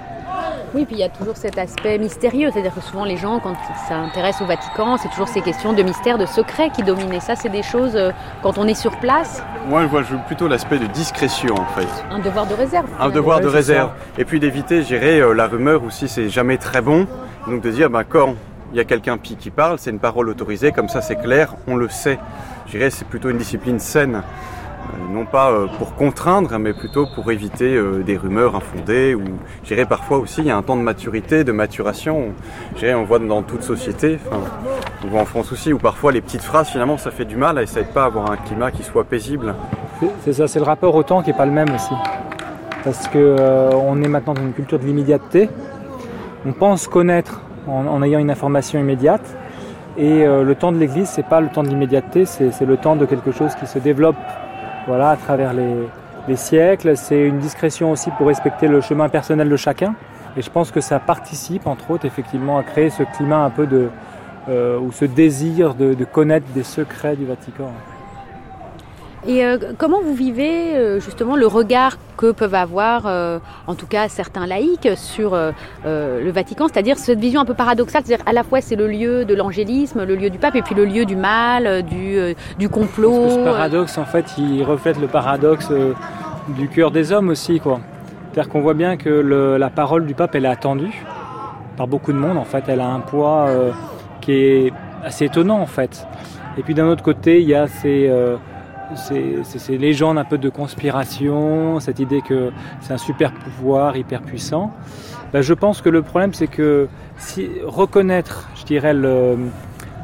Oui, puis il y a toujours cet aspect mystérieux, c'est-à-dire que souvent les gens, quand ils s'intéressent au Vatican, c'est toujours ces questions de mystère, de secret qui dominent. Et ça, c'est des choses, euh, quand on est sur place, Moi, je vois plutôt l'aspect de discrétion, en fait. un devoir de réserve. Un devoir de réserve. Et puis d'éviter, je dirais, euh, la rumeur aussi, c'est jamais très bon. Donc de dire, ben, quand il y a quelqu'un qui qui parle, c'est une parole autorisée, comme ça c'est clair, on le sait. Je dirais, c'est plutôt une discipline saine. Euh, non pas euh, pour contraindre, mais plutôt pour éviter euh, des rumeurs infondées. Ou, je dirais, parfois aussi, il y a un temps de maturité, de maturation. Je dirais, on voit dans toute société, on voit en France aussi, où parfois les petites phrases, finalement, ça fait du mal, et ça aide pas à avoir un climat qui soit paisible. C'est- ça, c'est le rapport au temps qui n'est pas le même aussi. Parce que on est maintenant dans une culture de l'immédiateté. On pense connaître en, ayant une information immédiate. Et le temps de l'Église, c'est pas le temps de l'immédiateté, c'est le temps de quelque chose qui se développe voilà, à travers les, les siècles. C'est une discrétion aussi pour respecter le chemin personnel de chacun. Et je pense que ça participe, entre autres, effectivement, à créer ce climat un peu de, euh, ou ce désir de connaître des secrets du Vatican. Et euh, comment vous vivez euh, justement le regard que peuvent avoir, euh, en tout cas certains laïcs, sur le Vatican, c'est-à-dire cette vision un peu paradoxale, c'est-à-dire à la fois c'est le lieu de l'angélisme, le lieu du pape, et puis le lieu du mal, du, du complot. Parce que ce paradoxe, en fait, il reflète le paradoxe du cœur des hommes aussi, quoi. C'est-à-dire qu'on voit bien que le- la parole du pape, elle est attendue par beaucoup de monde. En fait, elle a un poids qui est assez étonnant en fait. Et puis d'un autre côté, il y a ces, ces, ces- légendes un peu de conspiration, cette idée que c'est un super pouvoir hyper puissant. Ben, je pense que le problème, c'est que si reconnaître, je dirais, le,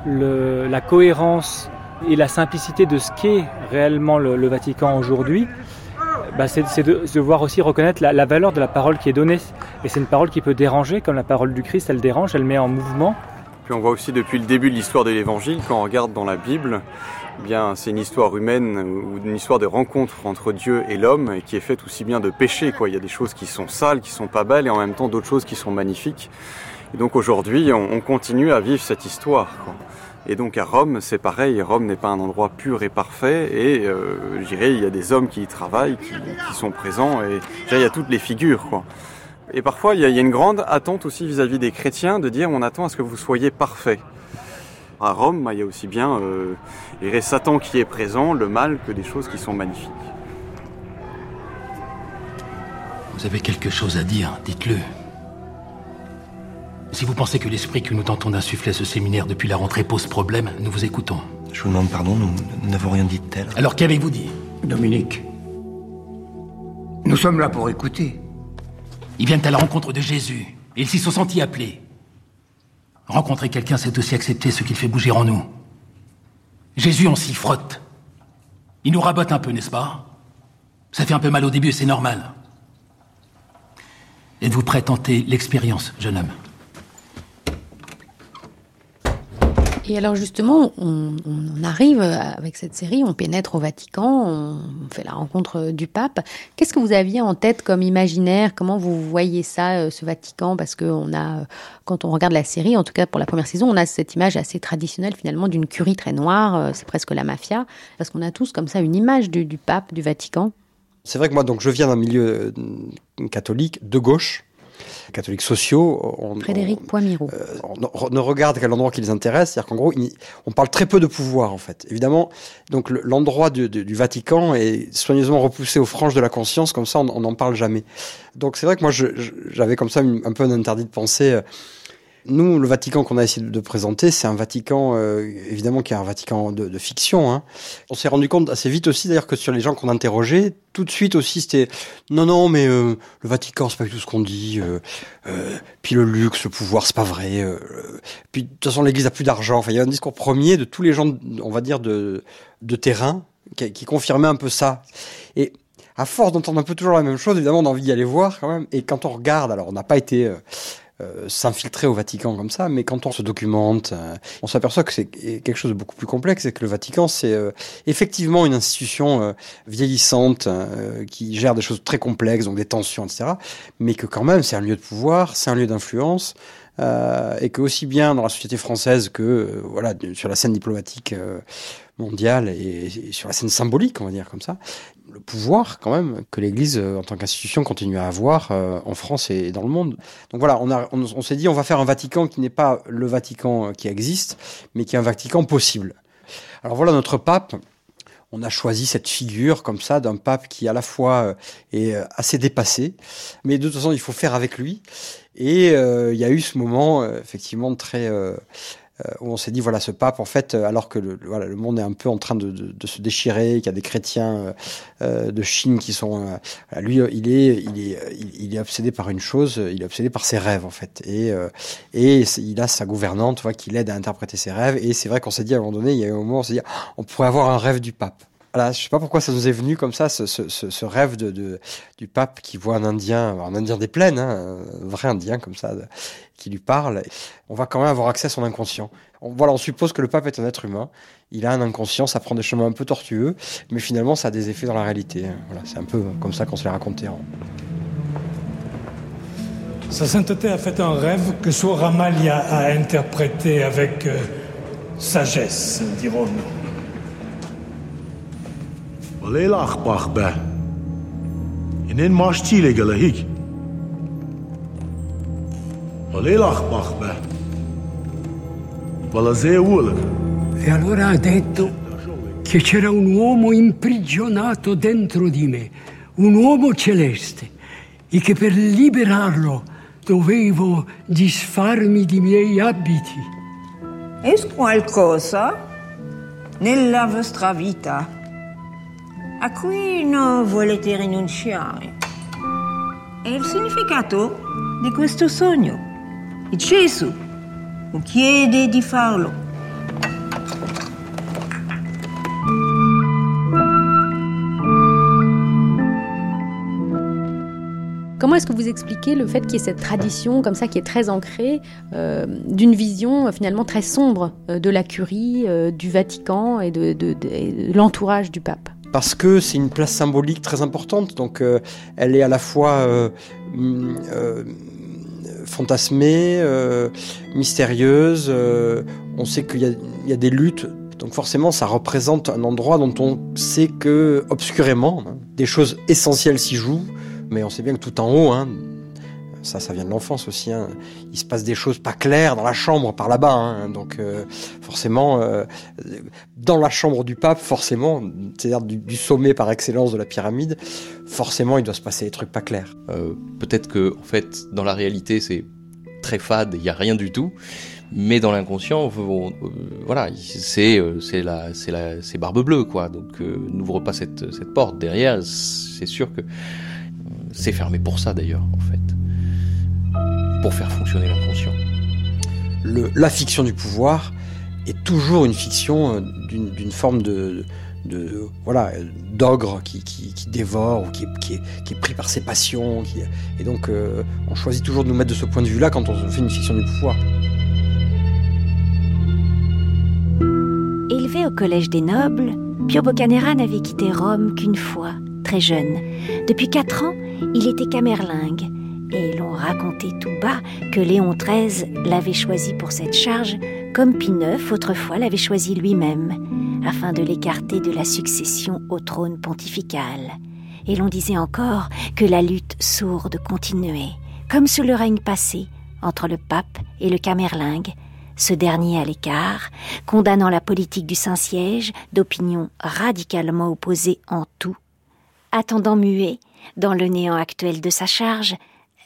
la cohérence et la simplicité de ce qu'est réellement le, Vatican aujourd'hui, bah, c'est de, voir aussi reconnaître la, la valeur de la parole qui est donnée. Et c'est une parole qui peut déranger, comme la parole du Christ, elle dérange, elle met en mouvement. Puis on voit aussi depuis le début de l'histoire de l'Évangile, quand on regarde dans la Bible, bien c'est une histoire humaine ou une histoire de rencontre entre Dieu et l'homme qui est faite aussi bien de péché. Quoi. Il y a des choses qui sont sales, qui sont pas belles et en même temps d'autres choses qui sont magnifiques. Et donc aujourd'hui, on, on continue à vivre cette histoire. Quoi. Et donc à Rome, c'est pareil. Rome n'est pas un endroit pur et parfait. Et euh, je dirais, il y a des hommes qui y travaillent, qui, sont présents. Et il y a toutes les figures. Quoi. Et parfois, il y, a, une grande attente aussi vis-à-vis des chrétiens de dire on attend à ce que vous soyez parfaits. À Rome, il y a aussi bien euh, dirais, Satan qui est présent, le mal, que des choses qui sont magnifiques. Vous avez quelque chose à dire, dites-le. Si vous pensez que l'esprit que nous tentons d'insuffler à ce séminaire depuis la rentrée pose problème, nous vous écoutons. Je vous demande pardon, nous nous n'avons rien dit de tel. Alors qu'avez-vous dit? Dominique, nous sommes là pour écouter. Ils viennent à la rencontre de Jésus, et ils s'y sont sentis appelés. Rencontrer quelqu'un, c'est aussi accepter ce qu'il fait bouger en nous. Jésus, on s'y frotte. Il nous rabote un peu, n'est-ce pas? Ça fait un peu mal au début, c'est normal. Êtes-vous prêt à tenter l'expérience, jeune homme? Et alors justement, on, arrive avec cette série, on pénètre au Vatican, on fait la rencontre du pape. Qu'est-ce que vous aviez en tête comme imaginaire? Comment vous voyez ça, euh, ce Vatican? Parce que on a, euh, quand on regarde la série, en tout cas pour la première saison, on a cette image assez traditionnelle finalement d'une curie très noire, euh, c'est presque la mafia, parce qu'on a tous comme ça une image du, du pape, du Vatican. C'est vrai que moi, donc, je viens d'un milieu catholique de gauche, catholiques sociaux. On, Frédéric Poimirou. on ne- ne regarde qu'à l'endroit qui les intéresse, c'est-à-dire qu'en gros, on parle très peu de pouvoir en fait. Évidemment, donc le- l'endroit du, du- du Vatican est soigneusement repoussé aux franges de la conscience, comme ça, on n'en parle jamais. Donc c'est vrai que moi, j'avais comme ça une- un peu un interdit de penser. euh, Nous, le Vatican qu'on a essayé de présenter, c'est un Vatican, euh, évidemment, qui est un Vatican de, de fiction. hein. On s'est rendu compte assez vite aussi, d'ailleurs, que sur les gens qu'on interrogeait, tout de suite aussi, c'était non, non, mais euh, le Vatican, c'est pas tout ce qu'on dit. euh, euh, puis le luxe, le pouvoir, c'est pas vrai. euh, euh, puis de toute façon, l'Église a plus d'argent. Enfin, il y a un discours premier de tous les gens, on va dire, de, de terrain, qui, qui confirmait un peu ça. Et à force d'entendre un peu toujours la même chose, évidemment, on a envie d'y aller voir quand même. Et quand on regarde, alors on n'a pas été euh, s'infiltrer au Vatican comme ça, mais quand on se documente, euh, on s'aperçoit que c'est quelque chose de beaucoup plus complexe, c'est que le Vatican, c'est euh, effectivement une institution euh, vieillissante qui gère des choses très complexes, donc des tensions, etc. Mais que quand même, c'est un lieu de pouvoir, c'est un lieu d'influence. et que aussi bien dans la société française que voilà sur la scène diplomatique mondiale et, sur la scène symbolique, on va dire comme ça, le pouvoir quand même que l'Église euh, en tant qu'institution continue à avoir euh, en France et dans le monde. Donc voilà, on, a, on, s'est dit on va faire un Vatican qui n'est pas le Vatican euh, qui existe, mais qui est un Vatican possible. Alors voilà notre pape. On a choisi cette figure comme ça d'un pape qui à la fois est assez dépassé, mais de toute façon il faut faire avec lui. Et euh, il y a eu ce moment effectivement très euh, où on s'est dit voilà ce pape en fait euh, alors que le, voilà, le monde est un peu en train de, se déchirer qu'il y a des chrétiens euh, euh, de Chine qui sont euh, lui euh, il est il est euh, il, est obsédé par une chose euh, il est obsédé par ses rêves en fait. Et euh, et il a sa gouvernante vois, qui l'aide à interpréter ses rêves. Et c'est vrai qu'on s'est dit à un moment donné il y a eu un moment où on s'est dit Ah, on pourrait avoir un rêve du pape. Voilà, je sais pas pourquoi ça nous est venu comme ça, ce, ce, ce, rêve de, du pape qui voit un Indien, un Indien des plaines, hein, un vrai Indien comme ça, qui lui parle. On va quand même avoir accès à son inconscient. On, voilà, on suppose que le pape est un être humain. Il a un inconscient, ça prend des chemins un peu tortueux, mais finalement ça a des effets dans la réalité. hein. Voilà, c'est un peu comme ça qu'on se l'est raconté. Sa sainteté a fait un rêve que Suor Amalia a interprété avec euh, sagesse, dirons-nous. In mars chile galahik. Walelach bachbe. Walazea uolik. E allora ha detto che c'era un uomo imprigionato dentro di me, un uomo celeste, e che per liberarlo dovevo disfarmi di miei abiti. Est qualcosa nella vostra vita a cui non volete rinunciare? È il significato di questo sogno. E Gesù vi chiede di farlo. Comment est-ce que vous expliquez le fait qu'il y ait cette tradition comme ça qui est très ancrée euh, d'une vision euh, finalement très sombre euh, de la curie, euh, du Vatican et de, de- de- et de l'entourage du pape? Parce que c'est une place symbolique très importante. Donc, euh, elle est à la fois euh, hum, euh, fantasmée, euh, mystérieuse. euh, on sait qu'il y, a- des luttes. Donc, forcément, ça représente un endroit dont on sait que, obscurément, hein, des choses essentielles s'y jouent. Mais on sait bien que tout en haut, hein, ça, ça vient de l'enfance aussi. hein, il se passe des choses pas claires dans la chambre par là-bas. hein, donc, euh, forcément, euh, dans la chambre du pape, forcément, c'est-à-dire du, sommet par excellence de la pyramide, forcément, il doit se passer des trucs pas clairs. Euh, Peut-être que, en fait, dans la réalité, c'est très fade, il n'y a rien du tout. Mais dans l'inconscient, on- voilà, c'est c'est barbe bleue quoi. Donc n'ouvre pas cette cette porte derrière. C'est sûr que c'est fermé pour ça d'ailleurs en fait, pour faire fonctionner l'inconscient. La fiction du pouvoir est toujours une fiction euh, d'une forme de, de voilà d'ogre qui, qui, qui dévore ou qui est, qui, est, qui est pris par ses passions. Qui, et donc, euh, on choisit toujours de nous mettre de ce point de vue-là quand on fait une fiction du pouvoir. Élevé au Collège des Nobles, Pio Boccanera n'avait quitté Rome qu'une fois, très jeune. Depuis quatre ans, il était camerlingue, et l'on racontait tout bas que Léon XIII l'avait choisi pour cette charge, comme Pie IX autrefois l'avait choisi lui-même, afin de l'écarter de la succession au trône pontifical. Et l'on disait encore que la lutte sourde continuait, comme sous le règne passé, entre le pape et le camerlingue, ce dernier à l'écart, condamnant la politique du Saint-Siège d'opinions radicalement opposées en tout, attendant muet, dans le néant actuel de sa charge,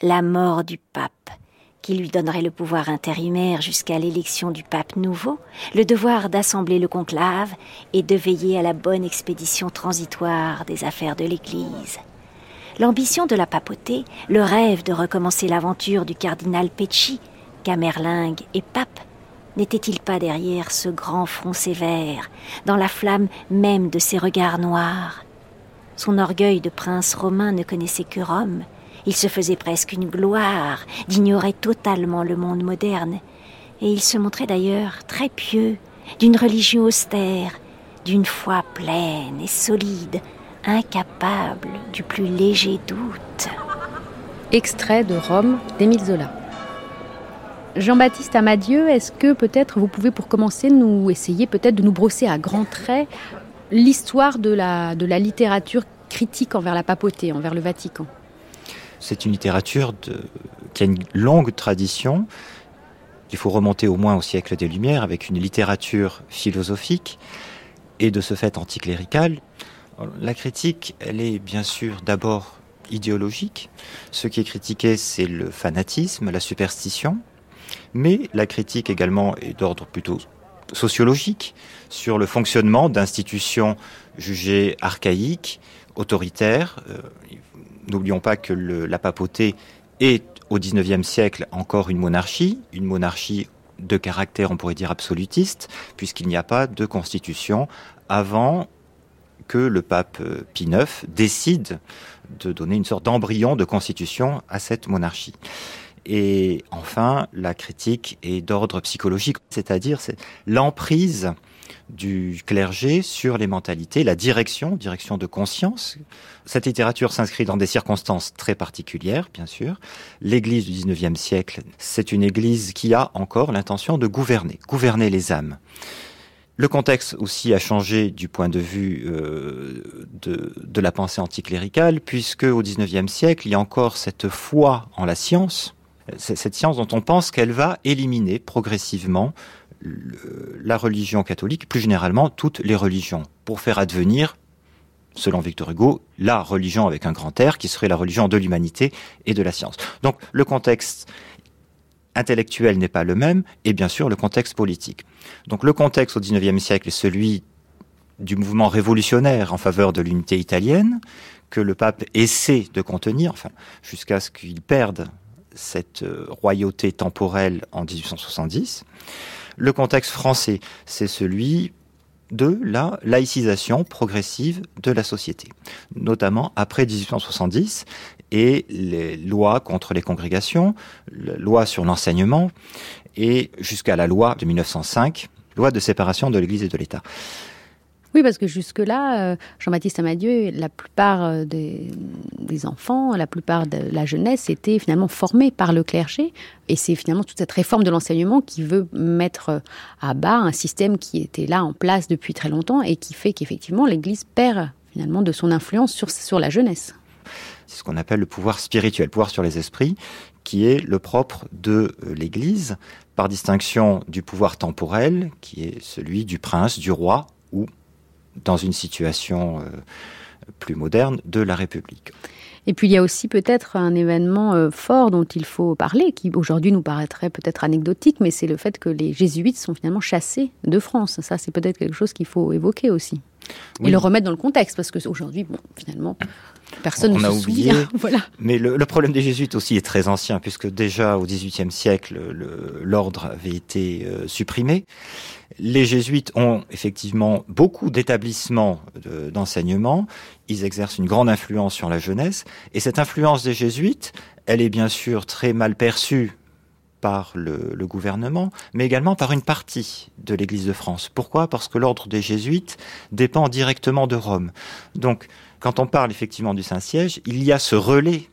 la mort du pape, qui lui donnerait le pouvoir intérimaire jusqu'à l'élection du pape nouveau, le devoir d'assembler le conclave et de veiller à la bonne expédition transitoire des affaires de l'Église. L'ambition de la papauté, le rêve de recommencer l'aventure du cardinal Pecci, camerlingue et pape, n'était-il pas derrière ce grand front sévère, dans la flamme même de ses regards noirs? Son orgueil de prince romain ne connaissait que Rome. Il se faisait presque une gloire d'ignorer totalement le monde moderne. Et il se montrait d'ailleurs très pieux, d'une religion austère, d'une foi pleine et solide, incapable du plus léger doute. Extrait de Rome d'Émile Zola. Jean-Baptiste Amadieu, est-ce que peut-être vous pouvez pour commencer nous essayer peut-être de nous brosser à grands traits l'histoire de la, de la littérature critique envers la papauté, envers le Vatican? C'est une littérature qui a une longue tradition. Il faut remonter au moins au siècle des Lumières avec une littérature philosophique et de ce fait anticléricale. La critique, elle est bien sûr d'abord idéologique. Ce qui est critiqué, c'est le fanatisme, la superstition. Mais la critique également est d'ordre plutôt sociologique sur le fonctionnement d'institutions jugées archaïques, autoritaires. Euh, N'oublions pas que la papauté est au XIXe siècle encore une monarchie, une monarchie de caractère, on pourrait dire, absolutiste, puisqu'il n'y a pas de constitution avant que le pape euh, Pie IX décide de donner une sorte d'embryon de constitution à cette monarchie. Et enfin, la critique est d'ordre psychologique, c'est-à-dire c'est l'emprise du clergé sur les mentalités, la direction, direction de conscience. Cette littérature s'inscrit dans des circonstances très particulières, bien sûr. L'Église du XIXe siècle, c'est une Église qui a encore l'intention de gouverner, gouverner les âmes. Le contexte aussi a changé du point de vue euh, de, de la pensée anticléricale, puisque au XIXe siècle, il y a encore cette foi en la science, cette science dont on pense qu'elle va éliminer progressivement la religion catholique, plus généralement toutes les religions, pour faire advenir, selon Victor Hugo, la religion avec un grand R, qui serait la religion de l'humanité et de la science. Donc le contexte intellectuel n'est pas le même, et bien sûr le contexte politique. Donc le contexte au XIXe siècle est celui du mouvement révolutionnaire en faveur de l'unité italienne, que le pape essaie de contenir, enfin, jusqu'à ce qu'il perde cette euh, royauté temporelle en 1870. Le contexte français, c'est celui de la laïcisation progressive de la société, notamment après 1870 et les lois contre les congrégations, la loi sur l'enseignement et jusqu'à la loi de 1905, loi de séparation de l'Église et de l'État. Oui, parce que jusque-là, euh, Jean-Baptiste Amadieu, la plupart euh, des, enfants, la plupart de la jeunesse étaient finalement formés par le clergé. Et c'est finalement toute cette réforme de l'enseignement qui veut mettre à bas un système qui était là en place depuis très longtemps et qui fait qu'effectivement l'Église perd finalement de son influence sur, sur la jeunesse. C'est ce qu'on appelle le pouvoir spirituel, pouvoir sur les esprits, qui est le propre de euh, l'Église, par distinction du pouvoir temporel, qui est celui du prince, du roi ou dans une situation euh, plus moderne de la République. Et puis il y a aussi peut-être un événement euh, fort dont il faut parler, qui aujourd'hui nous paraîtrait peut-être anecdotique, mais c'est le fait que les jésuites sont finalement chassés de France. Ça, c'est peut-être quelque chose qu'il faut évoquer aussi. Et le remettre dans le contexte, parce qu'aujourd'hui, bon, finalement, personne on ne a se oublié. souvient. voilà. Mais le, le, problème des jésuites aussi est très ancien, puisque déjà au XVIIIe siècle, l'ordre avait été euh, supprimé. Les jésuites ont effectivement beaucoup d'établissements d'enseignement. Ils exercent une grande influence sur la jeunesse. Et cette influence des jésuites, elle est bien sûr très mal perçue par le, gouvernement, mais également par une partie de l'Église de France. Pourquoi? Parce que l'ordre des jésuites dépend directement de Rome. Donc, quand on parle effectivement du Saint-Siège, il y a ce relais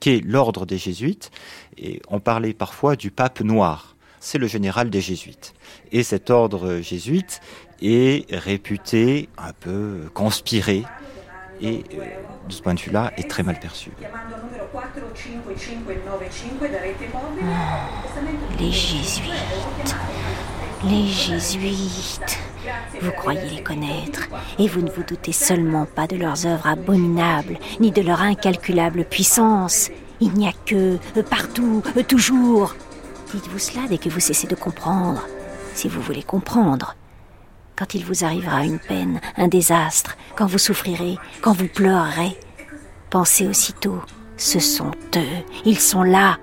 qu'est l'ordre des jésuites, et on parlait parfois du pape noir. C'est le général des jésuites. Et cet ordre jésuite est réputé un peu conspiré, et euh, de ce point de vue-là, est très mal perçu. Les jésuites. Les jésuites. Vous croyez les connaître, et vous ne vous doutez seulement pas de leurs œuvres abominables, ni de leur incalculable puissance. Il n'y a que, partout, toujours. Dites-vous cela dès que vous cessez de comprendre, si vous voulez comprendre. Quand il vous arrivera une peine, un désastre, quand vous souffrirez, quand vous pleurerez, pensez aussitôt, ce sont eux, ils sont là.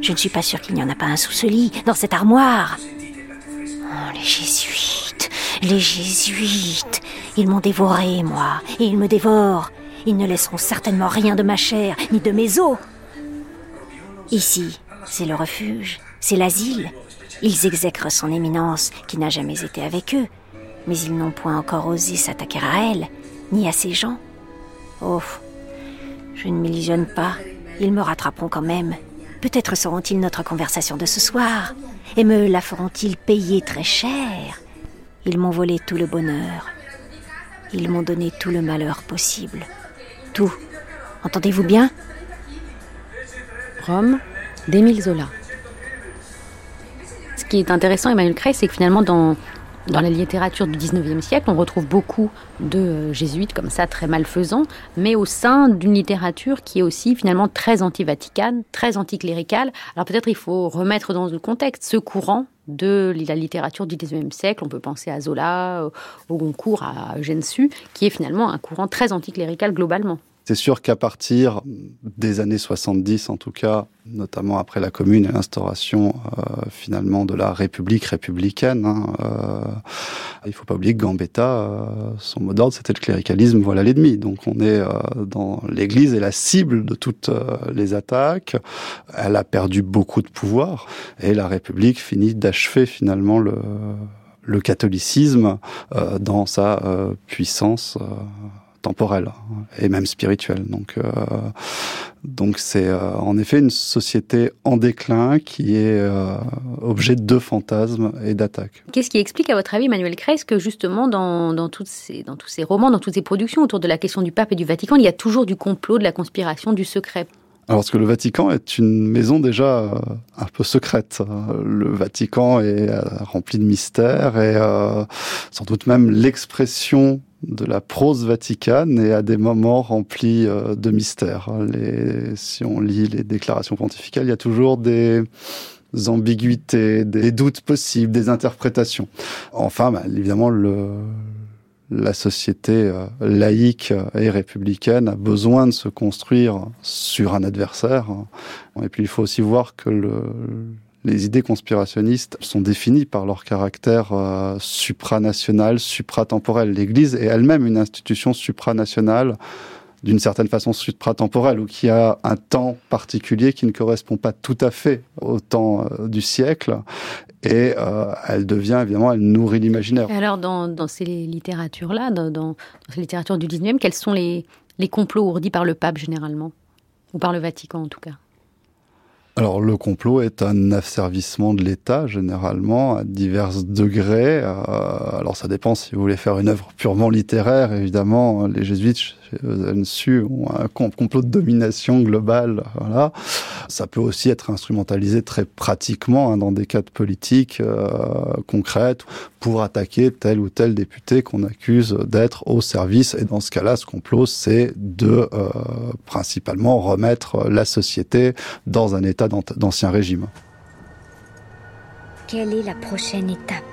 Je ne suis pas sûre qu'il n'y en a pas un sous ce lit, dans cette armoire. Oh, les jésuites, les jésuites, ils m'ont dévoré, moi, et ils me dévorent. Ils ne laisseront certainement rien de ma chair, ni de mes os. Ici, c'est le refuge, c'est l'asile. Ils exècrent son éminence, qui n'a jamais été avec eux, mais ils n'ont point encore osé s'attaquer à elle, ni à ses gens. Oh, je ne m'illusionne pas, ils me rattraperont quand même. Peut-être sauront-ils notre conversation de ce soir, et me la feront-ils payer très cher? Ils m'ont volé tout le bonheur. Ils m'ont donné tout le malheur possible. Tout. Entendez-vous bien? Rome, d'Émile Zola. Ce qui est intéressant, Emmanuel Cray, c'est que finalement, dans, dans la littérature du 19e siècle, on retrouve beaucoup de jésuites comme ça, très malfaisants, mais au sein d'une littérature qui est aussi finalement très anti-vaticane, très anticléricale. Alors peut-être il faut remettre dans le contexte ce courant de la littérature du 19e siècle. On peut penser à Zola, au Goncourt, à Eugène Sue, qui est finalement un courant très anticlérical globalement. C'est sûr qu'à partir des années 70, en tout cas, notamment après la Commune et l'instauration euh, finalement de la République républicaine, hein, euh, il faut pas oublier que Gambetta, euh, son mot d'ordre, c'était le cléricalisme, voilà l'ennemi. Donc on est euh, dans l'Église est la cible de toutes euh, les attaques. Elle a perdu beaucoup de pouvoir et la République finit d'achever finalement le le catholicisme dans sa puissance temporelle et même spirituelle. Donc, euh, donc c'est euh, en effet une société en déclin qui est euh, objet de fantasmes et d'attaques. Qu'est-ce qui explique, à votre avis, Emmanuel Kreis, que justement dans, dans, ces, dans tous ces romans, dans toutes ces productions autour de la question du pape et du Vatican, il y a toujours du complot, de la conspiration, du secret? Alors, parce que le Vatican est une maison déjà euh, un peu secrète. Le Vatican est euh, rempli de mystères et euh, sans doute même l'expression de la prose vaticane est à des moments remplis de mystères. Les, si on lit les déclarations pontificales, il y a toujours des, ambiguïtés, des doutes possibles, des interprétations. Enfin, bah, évidemment, le, la société euh, laïque et républicaine a besoin de se construire sur un adversaire. Et puis il faut aussi voir que le, les idées conspirationnistes sont définies par leur caractère euh, supranational, supratemporel. L'Église est elle-même une institution supranationale d'une certaine façon supratemporelle ou qui a un temps particulier qui ne correspond pas tout à fait au temps euh, du siècle et euh, elle devient évidemment, elle nourrit l'imaginaire. Alors dans, dans ces littératures-là, dans, dans, ces littératures du 19e, quels sont les, les complots ourdis par le pape généralement? Ou par le Vatican en tout cas? Alors le complot est un asservissement de l'État généralement à divers degrés. Euh, alors ça dépend si vous voulez faire une œuvre purement littéraire. Évidemment, les jésuites ont un complot de domination globale. Voilà. Ça peut aussi être instrumentalisé très pratiquement hein, dans des cas de politique euh, concrètes pour attaquer tel ou tel député qu'on accuse d'être au service. Et dans ce cas-là, ce complot, c'est de euh, principalement remettre la société dans un état d'ancien régime. Quelle est la prochaine étape?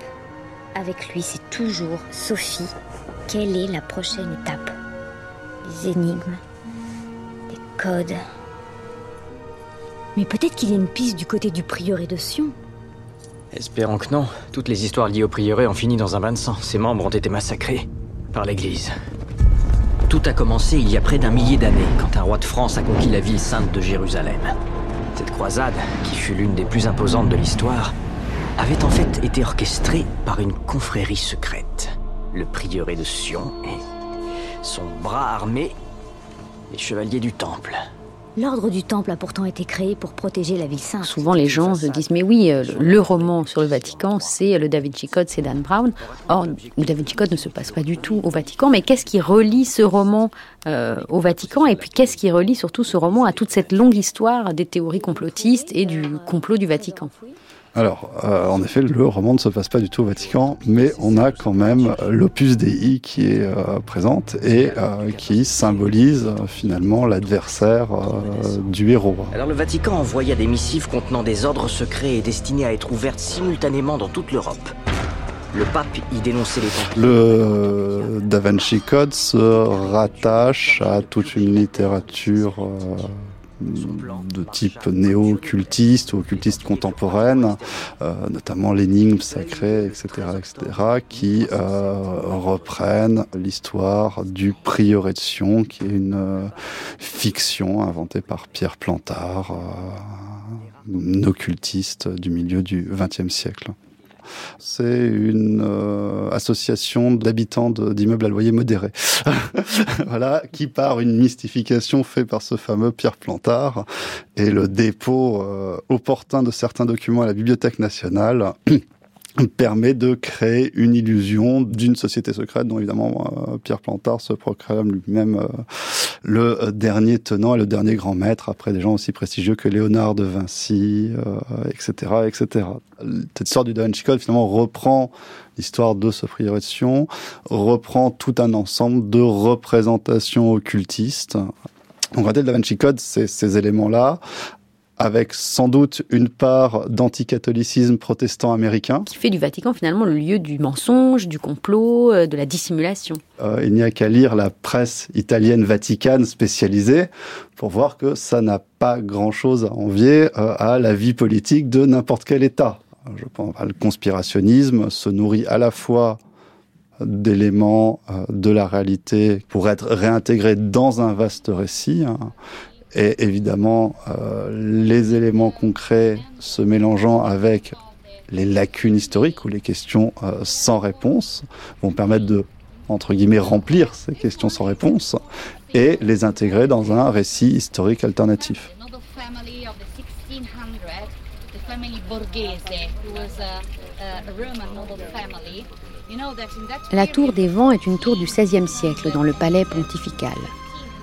Avec lui, c'est toujours Sophie. Quelle est la prochaine étape? Des énigmes, des codes. Mais peut-être qu'il y a une piste du côté du prieuré de Sion. Espérons que non. Toutes les histoires liées au prieuré ont fini dans un bain de sang. Ses membres ont été massacrés par l'Église. Tout a commencé il y a près d'un millier d'années, quand un roi de France a conquis la ville sainte de Jérusalem. Cette croisade, qui fut l'une des plus imposantes de l'histoire, avait en fait été orchestrée par une confrérie secrète. Le prieuré de Sion et son bras armé, les chevaliers du Temple. L'ordre du Temple a pourtant été créé pour protéger la ville sainte. Souvent, les gens se disent Mais oui, euh, le roman sur le Vatican, c'est le David Code, c'est Dan Brown. Or, le David Code ne se passe pas du tout au Vatican. Mais qu'est-ce qui relie ce roman euh, au Vatican Et puis, qu'est-ce qui relie surtout ce roman à toute cette longue histoire des théories complotistes et du complot du Vatican? Alors, euh, en effet, le roman ne se passe pas du tout au Vatican, mais on a quand même l'opus Dei qui est euh, présente et euh, qui symbolise finalement l'adversaire du héros. Alors le Vatican envoya des missives contenant des ordres secrets et destinés à être ouvertes simultanément dans toute l'Europe. Le pape y dénonçait les Templiers. Le Da Vinci Code se rattache à toute une littérature de type néo-occultiste ou occultiste contemporaine, euh, notamment l'énigme sacrée, etc., etc., qui euh, reprennent l'histoire du prieuré de Sion, qui est une euh, fiction inventée par Pierre Plantard, un occultiste du milieu du XXe siècle. C'est une euh, association d'habitants d'immeubles à loyer modéré. voilà, qui part une mystification faite par ce fameux Pierre Plantard et le dépôt euh, opportun de certains documents à la Bibliothèque nationale permet de créer une illusion d'une société secrète dont évidemment euh, Pierre Plantard se proclame lui-même euh, le dernier tenant et le dernier grand maître après des gens aussi prestigieux que Léonard de Vinci, etc., euh, etc. Cette histoire du Da Vinci Code finalement reprend l'histoire de ce Sion, reprend tout un ensemble de représentations occultistes. Donc, en le Da Vinci Code, c'est ces éléments-là, avec sans doute une part d'anticatholicisme protestant américain. Qui fait du Vatican finalement le lieu du mensonge, du complot, euh, de la dissimulation. Euh, il n'y a qu'à lire la presse italienne vaticane spécialisée pour voir que ça n'a pas grand-chose à envier euh, à la vie politique de n'importe quel État. Je pense le conspirationnisme se nourrit à la fois d'éléments de la réalité pour être réintégrés dans un vaste récit. Et évidemment, euh, les éléments concrets se mélangeant avec les lacunes historiques ou les questions euh, sans réponse vont permettre de, entre guillemets, remplir ces questions sans réponse et les intégrer dans un récit historique alternatif. La tour des vents est une tour du XVIe siècle dans le palais pontifical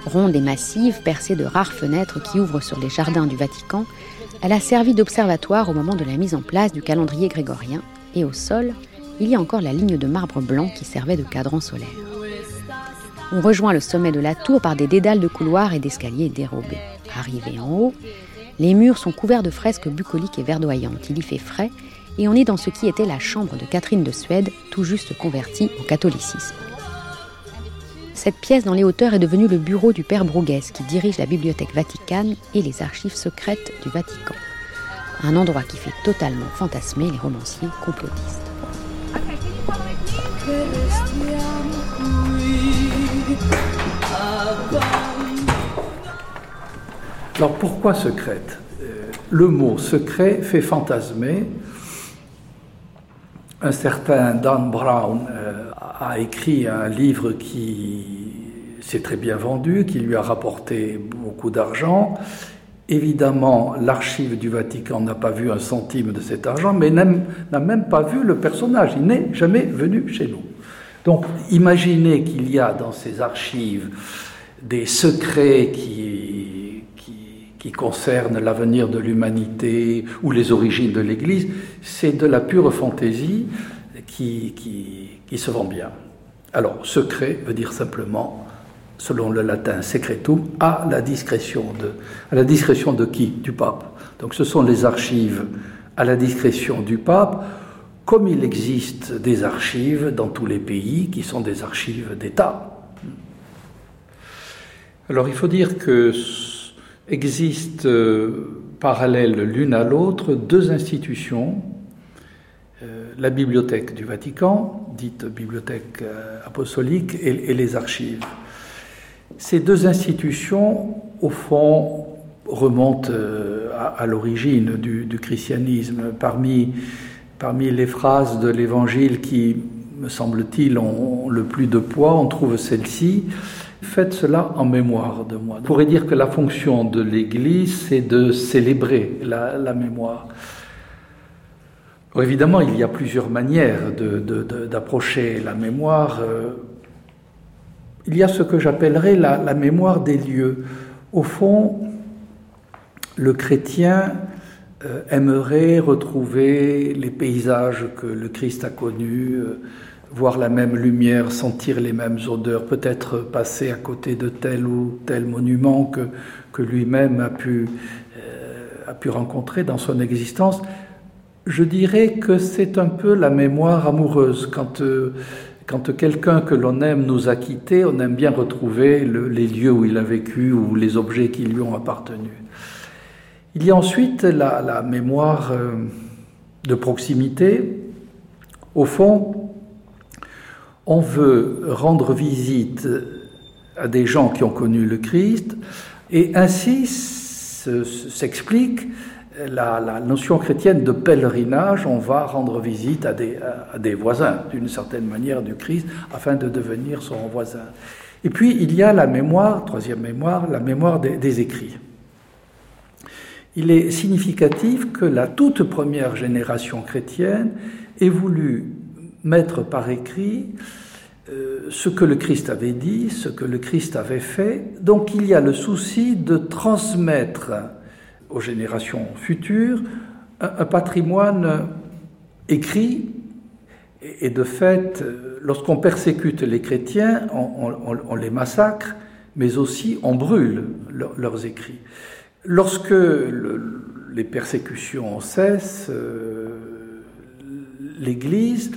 ronde et massive, percée de rares fenêtres qui ouvrent sur les jardins du Vatican, elle a servi d'observatoire au moment de la mise en place du calendrier grégorien, et au sol, il y a encore la ligne de marbre blanc qui servait de cadran solaire. On rejoint le sommet de la tour par des dédales de couloirs et d'escaliers dérobés. Arrivé en haut, Les murs sont couverts de fresques bucoliques et verdoyantes. Il y fait frais et on est dans ce qui était la chambre de Catherine de Suède, tout juste convertie au catholicisme. Cette pièce dans les hauteurs est devenue le bureau du père Bruguès qui dirige la bibliothèque vaticane et les archives secrètes du Vatican. Un endroit qui fait totalement fantasmer les romanciers complotistes. Alors pourquoi secrète? Euh, Le mot secret fait fantasmer. Un certain Dan Brown euh, a écrit un livre qui s'est très bien vendu, qui lui a rapporté beaucoup d'argent. Évidemment, l'archive du Vatican n'a pas vu un centime de cet argent, mais n'a même pas vu le personnage. Il n'est jamais venu chez nous. Donc, imaginez qu'il y a dans ces archives des secrets qui, qui, concernent l'avenir de l'humanité ou les origines de l'Église, c'est de la pure fantaisie qui, qui, se vend bien. Alors, secret veut dire simplement, selon le latin secretum, à la discrétion de, à la discrétion de qui? Du pape. Donc, ce sont les archives à la discrétion du pape comme il existe des archives dans tous les pays qui sont des archives d'État. Alors il faut dire que existent euh, parallèles l'une à l'autre deux institutions, euh, la bibliothèque du Vatican, dite bibliothèque euh, apostolique, et, les archives. Ces deux institutions, au fond, remontent à, l'origine du, christianisme. Parmi Parmi les phrases de l'Évangile qui, me semble-t-il, ont le plus de poids, on trouve celle-ci. Faites cela en mémoire de moi. On pourrait dire que la fonction de l'Église, c'est de célébrer la, mémoire. évidemment, il y a plusieurs manières d'approcher la mémoire. Euh, il y a ce que j'appellerais la, mémoire des lieux. Au fond, le chrétien euh, aimerait retrouver les paysages que le Christ a connus, euh, voir la même lumière, sentir les mêmes odeurs, peut-être passer à côté de tel ou tel monument que, que lui-même a, pu euh, a pu rencontrer dans son existence. Je dirais que c'est un peu la mémoire amoureuse. Quand, quand quelqu'un que l'on aime nous a quittés, on aime bien retrouver les lieux où il a vécu ou les objets qui lui ont appartenu. Il y a ensuite la, mémoire euh, de proximité. Au fond, on veut rendre visite à des gens qui ont connu le Christ, et ainsi s'explique la, notion chrétienne de pèlerinage. On va rendre visite à des, voisins, d'une certaine manière, du Christ, afin de devenir son voisin. Et puis, il y a la mémoire, troisième mémoire, la mémoire des écrits il est significatif que la toute première génération chrétienne ait voulu mettre par écrit euh, ce que le Christ avait dit, ce que le Christ avait fait. Donc il y a le souci de transmettre aux générations futures un, patrimoine écrit. Et, de fait, lorsqu'on persécute les chrétiens, on, les massacre, mais aussi on brûle leurs écrits. Lorsque les persécutions cessent, euh, l'Église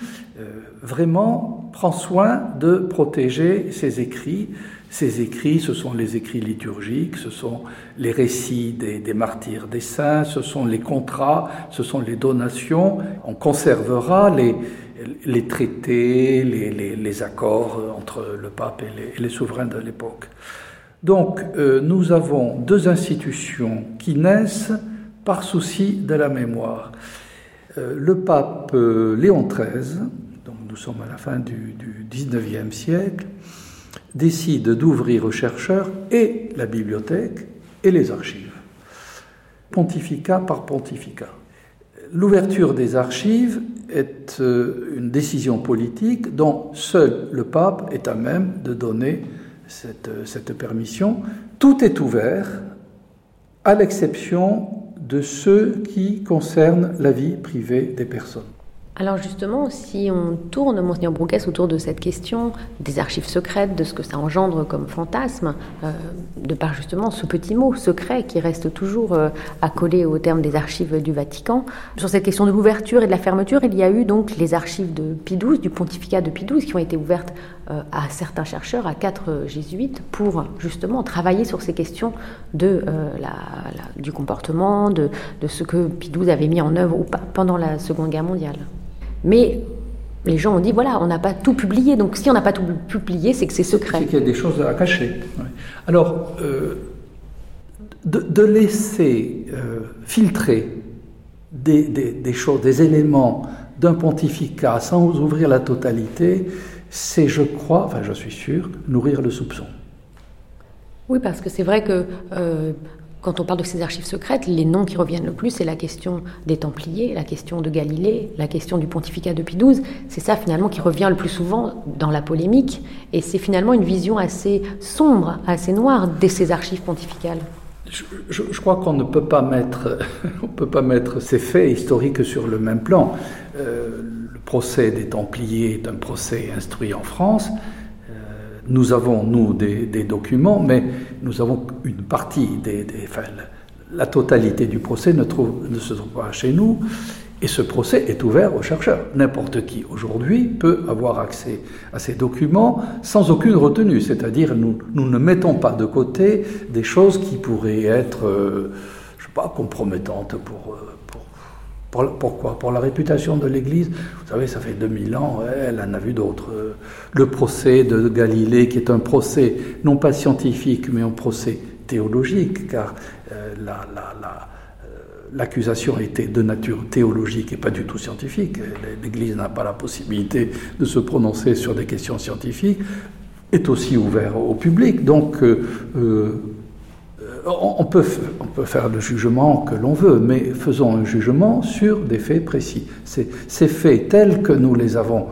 vraiment prend soin de protéger ses écrits. Ces écrits, ce sont les écrits liturgiques, ce sont les récits des, martyrs des saints, ce sont les contrats, ce sont les donations. On conservera les, traités, les, accords entre le pape et les souverains de l'époque. Donc euh, nous avons deux institutions qui naissent par souci de la mémoire. Euh, le pape euh, Léon XIII, nous sommes à la fin du, 19e siècle, décide d'ouvrir aux chercheurs et la bibliothèque et les archives. Pontificat par pontificat. L'ouverture des archives est une décision politique dont seul le pape est à même de donner cette, permission, tout est ouvert à l'exception de ceux qui concernent la vie privée des personnes. Alors justement, si on tourne, Monseigneur Brouquès, autour de cette question des archives secrètes, de ce que ça engendre comme fantasme, euh, de par justement ce petit mot secret qui reste toujours euh, accolé au terme des archives du Vatican, sur cette question de l'ouverture et de la fermeture, il y a eu donc les archives de Pie XII, du pontificat de Pie XII, qui ont été ouvertes euh, à certains chercheurs, à quatre jésuites, pour justement travailler sur ces questions de, du comportement, de, de, ce que Pie XII avait mis en œuvre ou pas pendant la Seconde Guerre mondiale. Mais les gens ont dit voilà, on n'a pas tout publié, donc si on n'a pas tout publié, c'est que c'est secret. C'est qu'il y a des choses à cacher. Alors, euh, de, de, laisser euh, filtrer des, des, des, choses, des éléments d'un pontificat sans ouvrir la totalité, c'est, je crois, enfin je suis sûr, nourrir le soupçon. Oui, parce que c'est vrai que euh, quand on parle de ces archives secrètes, les noms qui reviennent le plus, c'est la question des Templiers, la question de Galilée, la question du pontificat de Pie XII. C'est ça finalement qui revient le plus souvent dans la polémique, et c'est finalement une vision assez sombre, assez noire de ces archives pontificales. Je, crois qu'on ne peut pas mettre, on peut pas mettre ces faits historiques sur le même plan. Euh, le procès des Templiers est un procès instruit en France. Nous avons, nous, des, documents, mais nous avons une partie des... enfin, la totalité du procès ne, trouve, ne se trouve pas chez nous, et ce procès est ouvert aux chercheurs. N'importe qui, aujourd'hui, peut avoir accès à ces documents sans aucune retenue, c'est-à-dire nous, nous ne mettons pas de côté des choses qui pourraient être, euh, je sais pas, compromettantes pour... Euh, pour, pourquoi? Pour la réputation de l'Église. Vous savez, ça fait 2000 ans, elle en a vu d'autres. Le procès de Galilée, qui est un procès non pas scientifique, mais un procès théologique, car euh, la, l'accusation était de nature théologique et pas du tout scientifique. L'Église n'a pas la possibilité de se prononcer sur des questions scientifiques, est aussi ouvert au public. Donc, euh, euh, on peut, on peut faire le jugement que l'on veut, mais faisons un jugement sur des faits précis. Ces, faits tels que nous les avons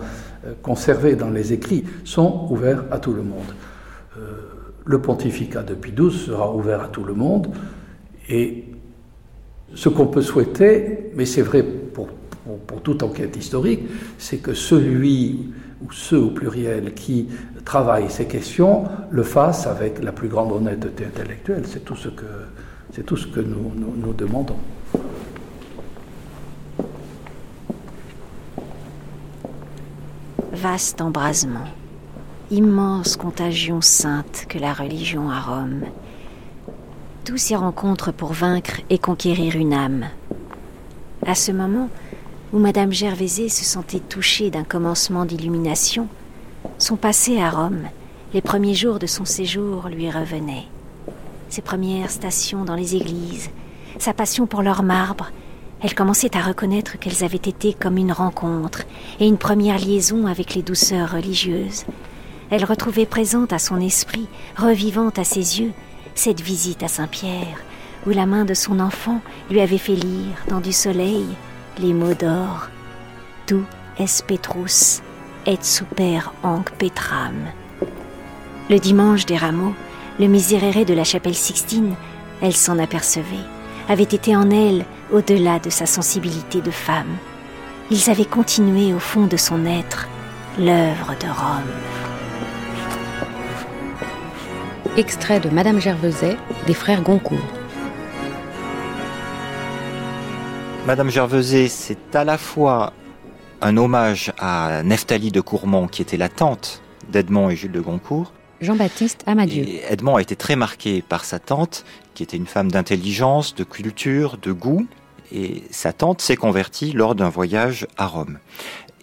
conservés dans les écrits sont ouverts à tout le monde. Euh, le pontificat de Pie XII sera ouvert à tout le monde, et ce qu'on peut souhaiter, mais c'est vrai pour, pour, toute enquête historique, c'est que celui ou ceux au pluriel qui travaillent ces questions le fassent avec la plus grande honnêteté intellectuelle. C'est tout ce que, nous demandons. Vaste embrasement, immense contagion sainte que la religion à Rome. Tous ces rencontres pour vaincre et conquérir une âme. À ce moment, où Madame Gervaisé se sentait touchée d'un commencement d'illumination, son passé à Rome, les premiers jours de son séjour lui revenaient. Ses premières stations dans les églises, sa passion pour leur marbre, elle commençait à reconnaître qu'elles avaient été comme une rencontre et une première liaison avec les douceurs religieuses. Elle retrouvait présente à son esprit, revivante à ses yeux, cette visite à Saint-Pierre, où la main de son enfant lui avait fait lire, dans du soleil, les mots d'or. Tu es Petrus, et super hanc Petram. Le dimanche des rameaux, le miséréré de la chapelle Sixtine, elle s'en apercevait, avait été en elle au-delà de sa sensibilité de femme. Ils avaient continué au fond de son être l'œuvre de Rome. Extrait de Madame Gerveset des frères Goncourt. Madame Gerveset, c'est à la fois un hommage à Neftali de Courmont, qui était la tante d'Edmond et Jules de Goncourt. Jean-Baptiste Amadieu. Et Edmond a été très marqué par sa tante, qui était une femme d'intelligence, de culture, de goût. Et sa tante s'est convertie lors d'un voyage à Rome.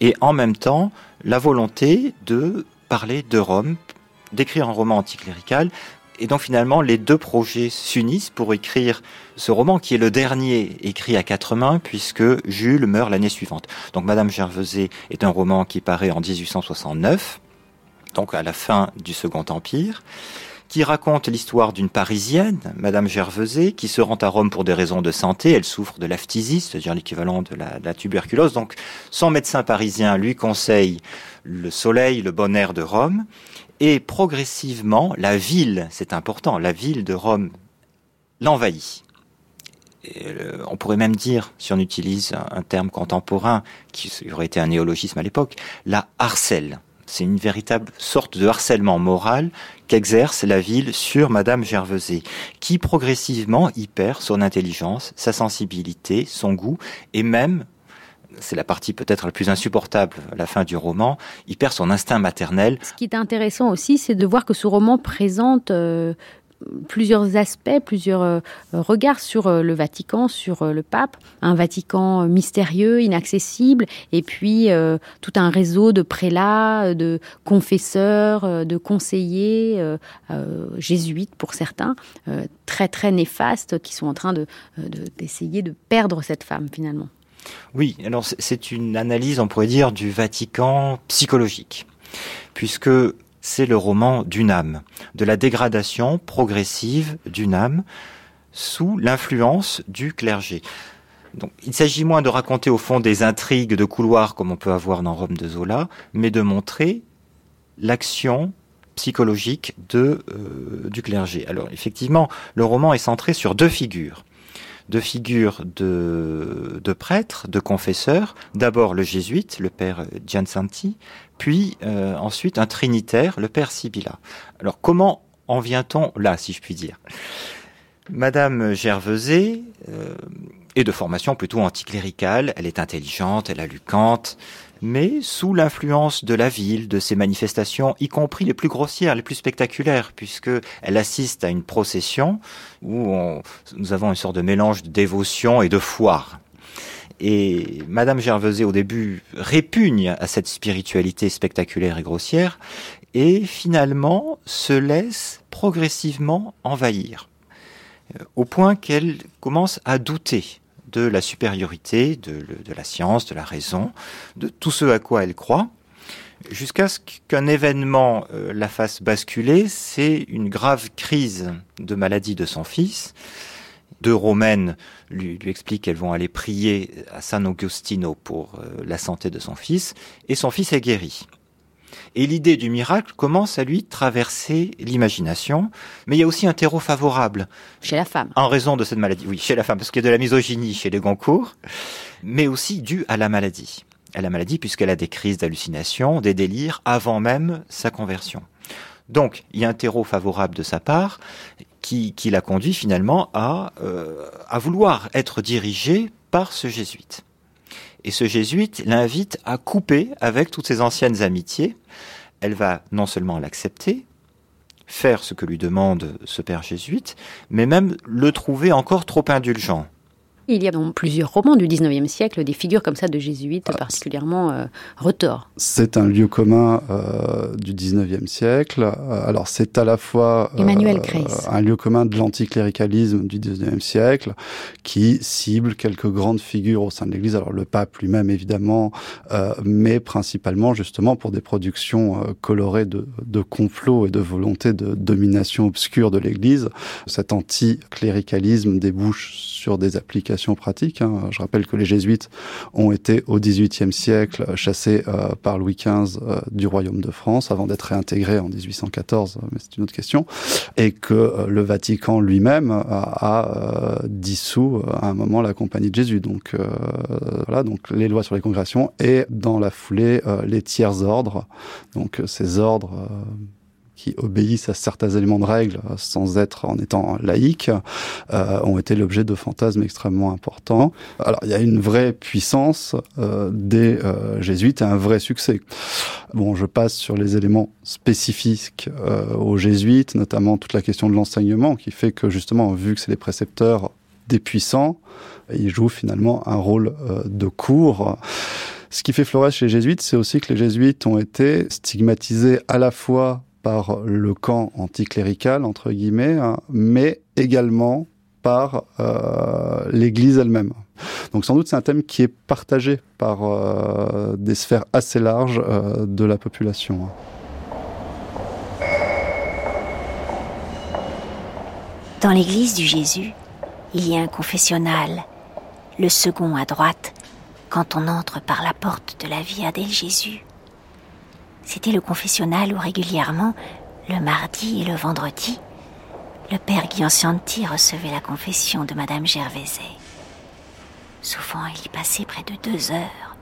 Et en même temps, la volonté de parler de Rome, d'écrire un roman anticlérical, et donc finalement, les deux projets s'unissent pour écrire ce roman qui est le dernier écrit à quatre mains puisque Jules meurt l'année suivante. Donc Madame Gerveset est un roman qui paraît en 1869, donc à la fin du Second Empire qui raconte l'histoire d'une Parisienne, Madame Gerveset, qui se rend à Rome pour des raisons de santé. Elle souffre de la phtisie, c'est-à-dire l'équivalent de de la, tuberculose. Donc, son médecin parisien lui conseille le soleil, le bon air de Rome. Et progressivement, la ville, c'est important, la ville de Rome l'envahit. euh, on pourrait même dire, si on utilise un, terme contemporain qui aurait été un néologisme à l'époque, la harcèle. C'est une véritable sorte de harcèlement moral qu'exerce la ville sur Madame Gerveset, qui progressivement y perd son intelligence, sa sensibilité, son goût, et même, c'est la partie peut-être la plus insupportable la fin du roman, il perd son instinct maternel. Ce qui est intéressant aussi, c'est de voir que ce roman présente euh, plusieurs aspects, plusieurs euh, regards sur euh, le Vatican, sur le pape. Un Vatican mystérieux, inaccessible, et puis tout un réseau de prélats, de confesseurs, de conseillers, jésuites pour certains, très très néfastes, qui sont en train d'essayer de, de perdre cette femme finalement. Oui, alors c'est une analyse, on pourrait dire, du Vatican psychologique, puisque c'est le roman d'une âme, de la dégradation progressive d'une âme sous l'influence du clergé. Donc, il s'agit moins de raconter au fond des intrigues de couloir comme on peut avoir dans Rome de Zola, mais de montrer l'action psychologique euh, du clergé. Alors effectivement, le roman est centré sur deux figures deux figures de, de prêtres, de confesseurs. D'abord le jésuite, le père Giansanti, puis euh, ensuite un trinitaire, le père Sibylla. Alors comment en vient-on là, si je puis dire? Madame Gerveset euh, est de formation plutôt anticléricale, elle est intelligente, elle a lu Kant, mais sous l'influence de la ville, de ses manifestations, y compris les plus grossières, les plus spectaculaires, puisque elle assiste à une procession où nous avons une sorte de mélange de dévotion et de foire. Et Madame Gerveset, au début, répugne à cette spiritualité spectaculaire et grossière, et finalement se laisse progressivement envahir, euh, au point qu'elle commence à douter de la supériorité de, la science, de la raison, de tout ce à quoi elle croit, jusqu'à ce qu'un événement euh, la fasse basculer, c'est une grave crise de maladie de son fils. Deux romaines lui, expliquent qu'elles vont aller prier à San Agostino pour euh, la santé de son fils, et son fils est guéri. Et l'idée du miracle commence à lui traverser l'imagination, mais il y a aussi un terreau favorable. Chez la femme. En raison de cette maladie. Oui, chez la femme, parce qu'il y a de la misogynie chez les Goncourt, mais aussi dû à la maladie. À la maladie, puisqu'elle a des crises d'hallucination, des délires, avant même sa conversion. Donc, il y a un terreau favorable de sa part qui, qui l'a conduit finalement à, euh, à vouloir être dirigé par ce jésuite. Et ce jésuite l'invite à couper avec toutes ses anciennes amitiés. Elle va non seulement l'accepter, faire ce que lui demande ce père jésuite, mais même le trouver encore trop indulgent. Il y a dans plusieurs romans du 19e siècle des figures comme ça de jésuites ah, particulièrement euh, retors. C'est un lieu commun euh, du 19e siècle. Euh, alors c'est à la fois Emmanuel un lieu commun de l'anticléricalisme du 19e siècle qui cible quelques grandes figures au sein de l'Église. Alors le pape lui-même évidemment, mais principalement justement pour des productions colorées de, de complots et de volonté de domination obscure de l'Église. Cet anticléricalisme débouche sur des applications pratique. Hein. Je rappelle que les jésuites ont été au XVIIIe siècle chassés euh, par Louis XV euh, du royaume de France avant d'être réintégrés en 1814, mais c'est une autre question, et que euh, le Vatican lui-même a, dissous à un moment la Compagnie de Jésus. Donc voilà, donc les lois sur les congrégations et dans la foulée les tiers ordres, donc ces ordres qui obéissent à certains éléments de règles sans être en étant laïques, euh, ont été l'objet de fantasmes extrêmement importants. Alors il y a une vraie puissance euh, des euh, jésuites et un vrai succès. Bon, je passe sur les éléments spécifiques euh, aux jésuites, notamment toute la question de l'enseignement, qui fait que justement, vu que c'est les précepteurs des puissants, ils jouent finalement un rôle euh, de cours. Ce qui fait florès chez les jésuites, c'est aussi que les jésuites ont été stigmatisés à la fois par le camp anticlérical, entre guillemets, hein, mais également par euh, l'Église elle-même. Donc sans doute c'est un thème qui est partagé par euh, des sphères assez larges euh, de la population. Dans l'église du Jésus, il y a un confessionnal, le second à droite, quand on entre par la porte de la Via del Jésus. C'était le confessionnal où régulièrement, le mardi et le vendredi, le père Guiancianti recevait la confession de Madame Gervaiset. Souvent, il y passait près de deux heures.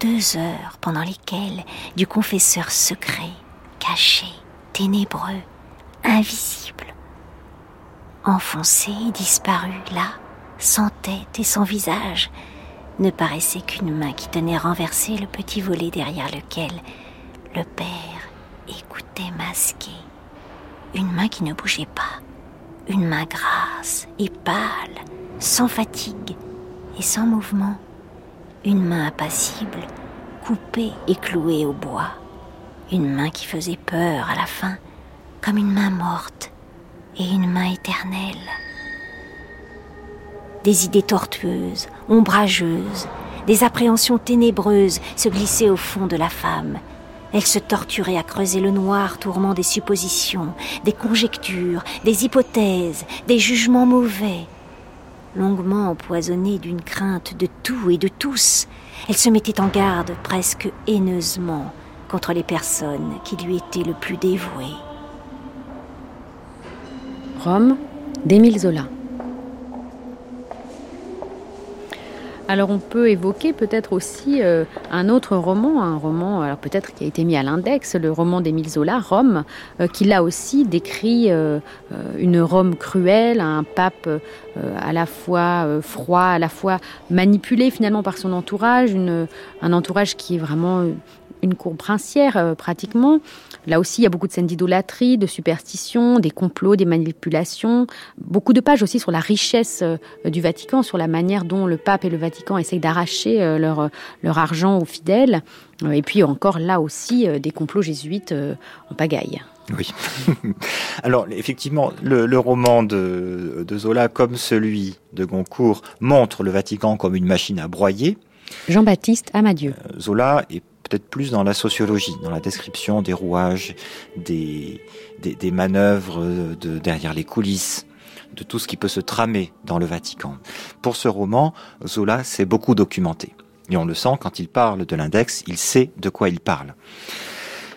Deux heures pendant lesquelles du confesseur secret, caché, ténébreux, invisible, enfoncé et disparu là, sans tête et sans visage, ne paraissait qu'une main qui tenait renversé le petit volet derrière lequel le père écoutait masqué. Une main qui ne bougeait pas, une main grasse et pâle, sans fatigue et sans mouvement, une main impassible, coupée et clouée au bois, une main qui faisait peur à la fin, comme une main morte et une main éternelle. Des idées tortueuses, ombrageuses, des appréhensions ténébreuses se glissaient au fond de la femme. Elle se torturait à creuser le noir tourment des suppositions, des conjectures, des hypothèses, des jugements mauvais. Longuement empoisonnée d'une crainte de tout et de tous, elle se mettait en garde presque haineusement contre les personnes qui lui étaient le plus dévouées. Rome d'Émile Zola. Alors on peut évoquer peut-être aussi euh, un autre roman, un roman alors peut-être qui a été mis à l'index, le roman d'Émile Zola, Rome, euh, qui là aussi décrit euh, une Rome cruelle, un pape à la fois froid, à la fois manipulé finalement par son entourage, un entourage qui est vraiment une cour princière pratiquement. Là aussi, il y a beaucoup de scènes d'idolâtrie, de superstition, des complots, des manipulations. Beaucoup de pages aussi sur la richesse euh, du Vatican, sur la manière dont le pape et le Vatican essayent d'arracher euh, leur, leur argent aux fidèles. Euh, et puis encore là aussi, des complots jésuites en pagaille. Oui. Alors effectivement, le, roman de, de, Zola, comme celui de Goncourt, montre le Vatican comme une machine à broyer. Jean-Baptiste Amadieu. Zola est peut-être plus dans la sociologie, dans la description des rouages, des, des, manœuvres de, derrière les coulisses, de tout ce qui peut se tramer dans le Vatican. Pour ce roman, Zola s'est beaucoup documenté. Et on le sent quand il parle de l'index, il sait de quoi il parle.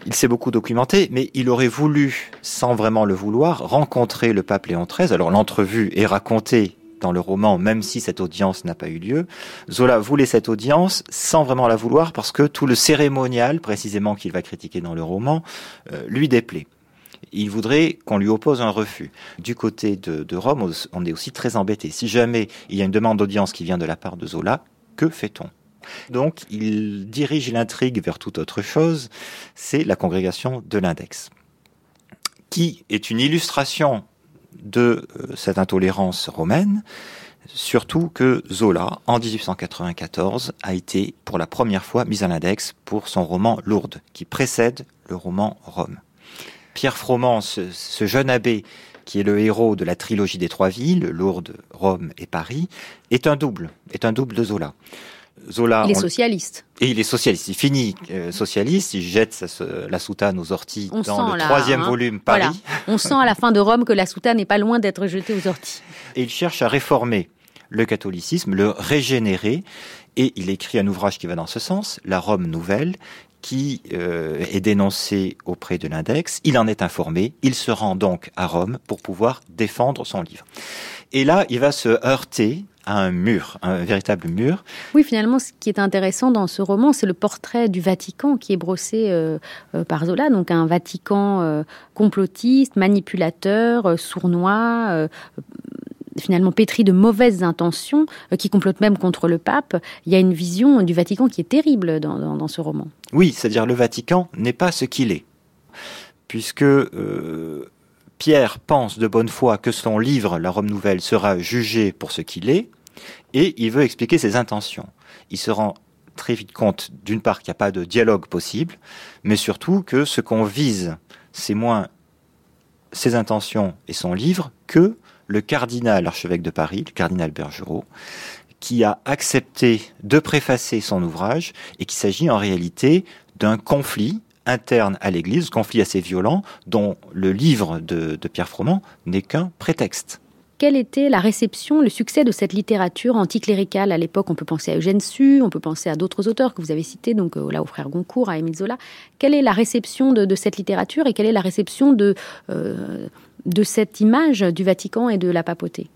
Il s'est beaucoup documenté, mais il aurait voulu, sans vraiment le vouloir, rencontrer le pape Léon XIII. Alors l'entrevue est racontée dans le roman, même si cette audience n'a pas eu lieu. Zola voulait cette audience sans vraiment la vouloir parce que tout le cérémonial, précisément qu'il va critiquer dans le roman, euh, lui déplaît. Il voudrait qu'on lui oppose un refus. Du côté de, de, Rome, on est aussi très embêté. Si jamais il y a une demande d'audience qui vient de la part de Zola, que fait-on? Donc, il dirige l'intrigue vers toute autre chose, c'est la congrégation de l'index, qui est une illustration de euh, cette intolérance romaine, surtout que Zola, en 1894, a été pour la première fois mis à l'index pour son roman Lourdes, qui précède le roman Rome. Pierre Froment, ce, jeune abbé qui est le héros de la trilogie des trois villes, Lourdes, Rome et Paris, est un double, est un double de Zola. Zola. Il est socialiste. Et il est socialiste. Il finit euh, socialiste. Il jette la soutane aux orties dans le troisième hein. volume Paris. On sent à la fin de Rome que la soutane n'est pas loin d'être jetée aux orties. Et il cherche à réformer le catholicisme, le régénérer. Et il écrit un ouvrage qui va dans ce sens, La Rome nouvelle, qui euh, est dénoncé auprès de l'index. Il en est informé. Il se rend donc à Rome pour pouvoir défendre son livre. Et là, il va se heurter à un mur, un véritable mur. Oui, finalement, ce qui est intéressant dans ce roman, c'est le portrait du Vatican qui est brossé euh, euh, par Zola, donc un Vatican euh, complotiste, manipulateur, sournois, finalement pétri de mauvaises intentions, qui complote même contre le pape. Il y a une vision du Vatican qui est terrible dans, dans ce roman. Oui, c'est-à-dire le Vatican n'est pas ce qu'il est, puisque Pierre pense de bonne foi que son livre, La Rome Nouvelle, sera jugé pour ce qu'il est, et il veut expliquer ses intentions. Il se rend très vite compte, d'une part, qu'il n'y a pas de dialogue possible, mais surtout que ce qu'on vise, c'est moins ses intentions et son livre que le cardinal archevêque de Paris, le cardinal Bergerot, qui a accepté de préfacer son ouvrage et qu'il s'agit en réalité d'un conflit interne à l'Église, conflit assez violent, dont le livre de, Pierre Froment n'est qu'un prétexte. quelle était la réception, le succès de cette littérature anticléricale à l'époque? On peut penser à Eugène Sue, on peut penser à d'autres auteurs que vous avez cités, donc euh, là au frère Goncourt, à Émile Zola. Quelle est la réception de, cette littérature et quelle est la réception de, euh, de cette image du Vatican et de la papauté?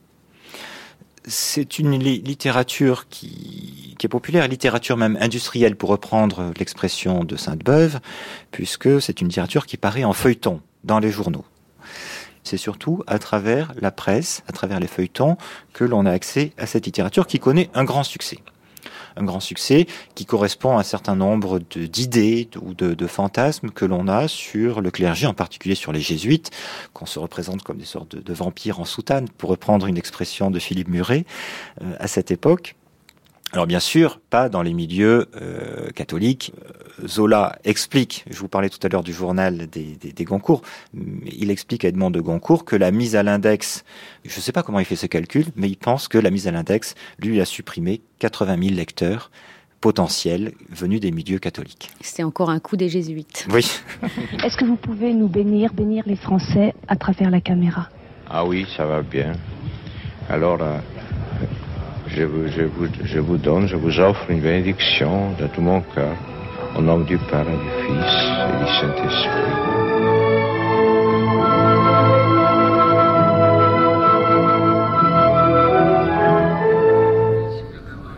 C'est une littérature qui, qui, est populaire, littérature même industrielle pour reprendre l'expression de Sainte-Beuve, puisque c'est une littérature qui paraît en feuilleton dans les journaux c'est surtout à travers la presse, à travers les feuilletons, que l'on a accès à cette littérature qui connaît un grand succès. Un grand succès qui correspond à un certain nombre d'idées ou de, fantasmes que l'on a sur le clergé, en particulier sur les jésuites, qu'on se représente comme des sortes de, vampires en soutane, pour reprendre une expression de Philippe Muret euh, à cette époque. Alors bien sûr, pas dans les milieux euh, catholiques. Zola explique, je vous parlais tout à l'heure du journal des, des, Goncourt, il explique à Edmond de Goncourt que la mise à l'index, je ne sais pas comment il fait ce calcul, mais il pense que la mise à l'index, lui, a supprimé 80 000 lecteurs potentiels venus des milieux catholiques. C'est encore un coup des jésuites. Oui. Est-ce que vous pouvez nous bénir, bénir les Français à travers la caméra? Ah oui, ça va bien. Alors, euh, je vous, je, vous, je vous donne, je vous offre une bénédiction de tout mon cœur, au nom du Père et du Fils et du Saint-Esprit.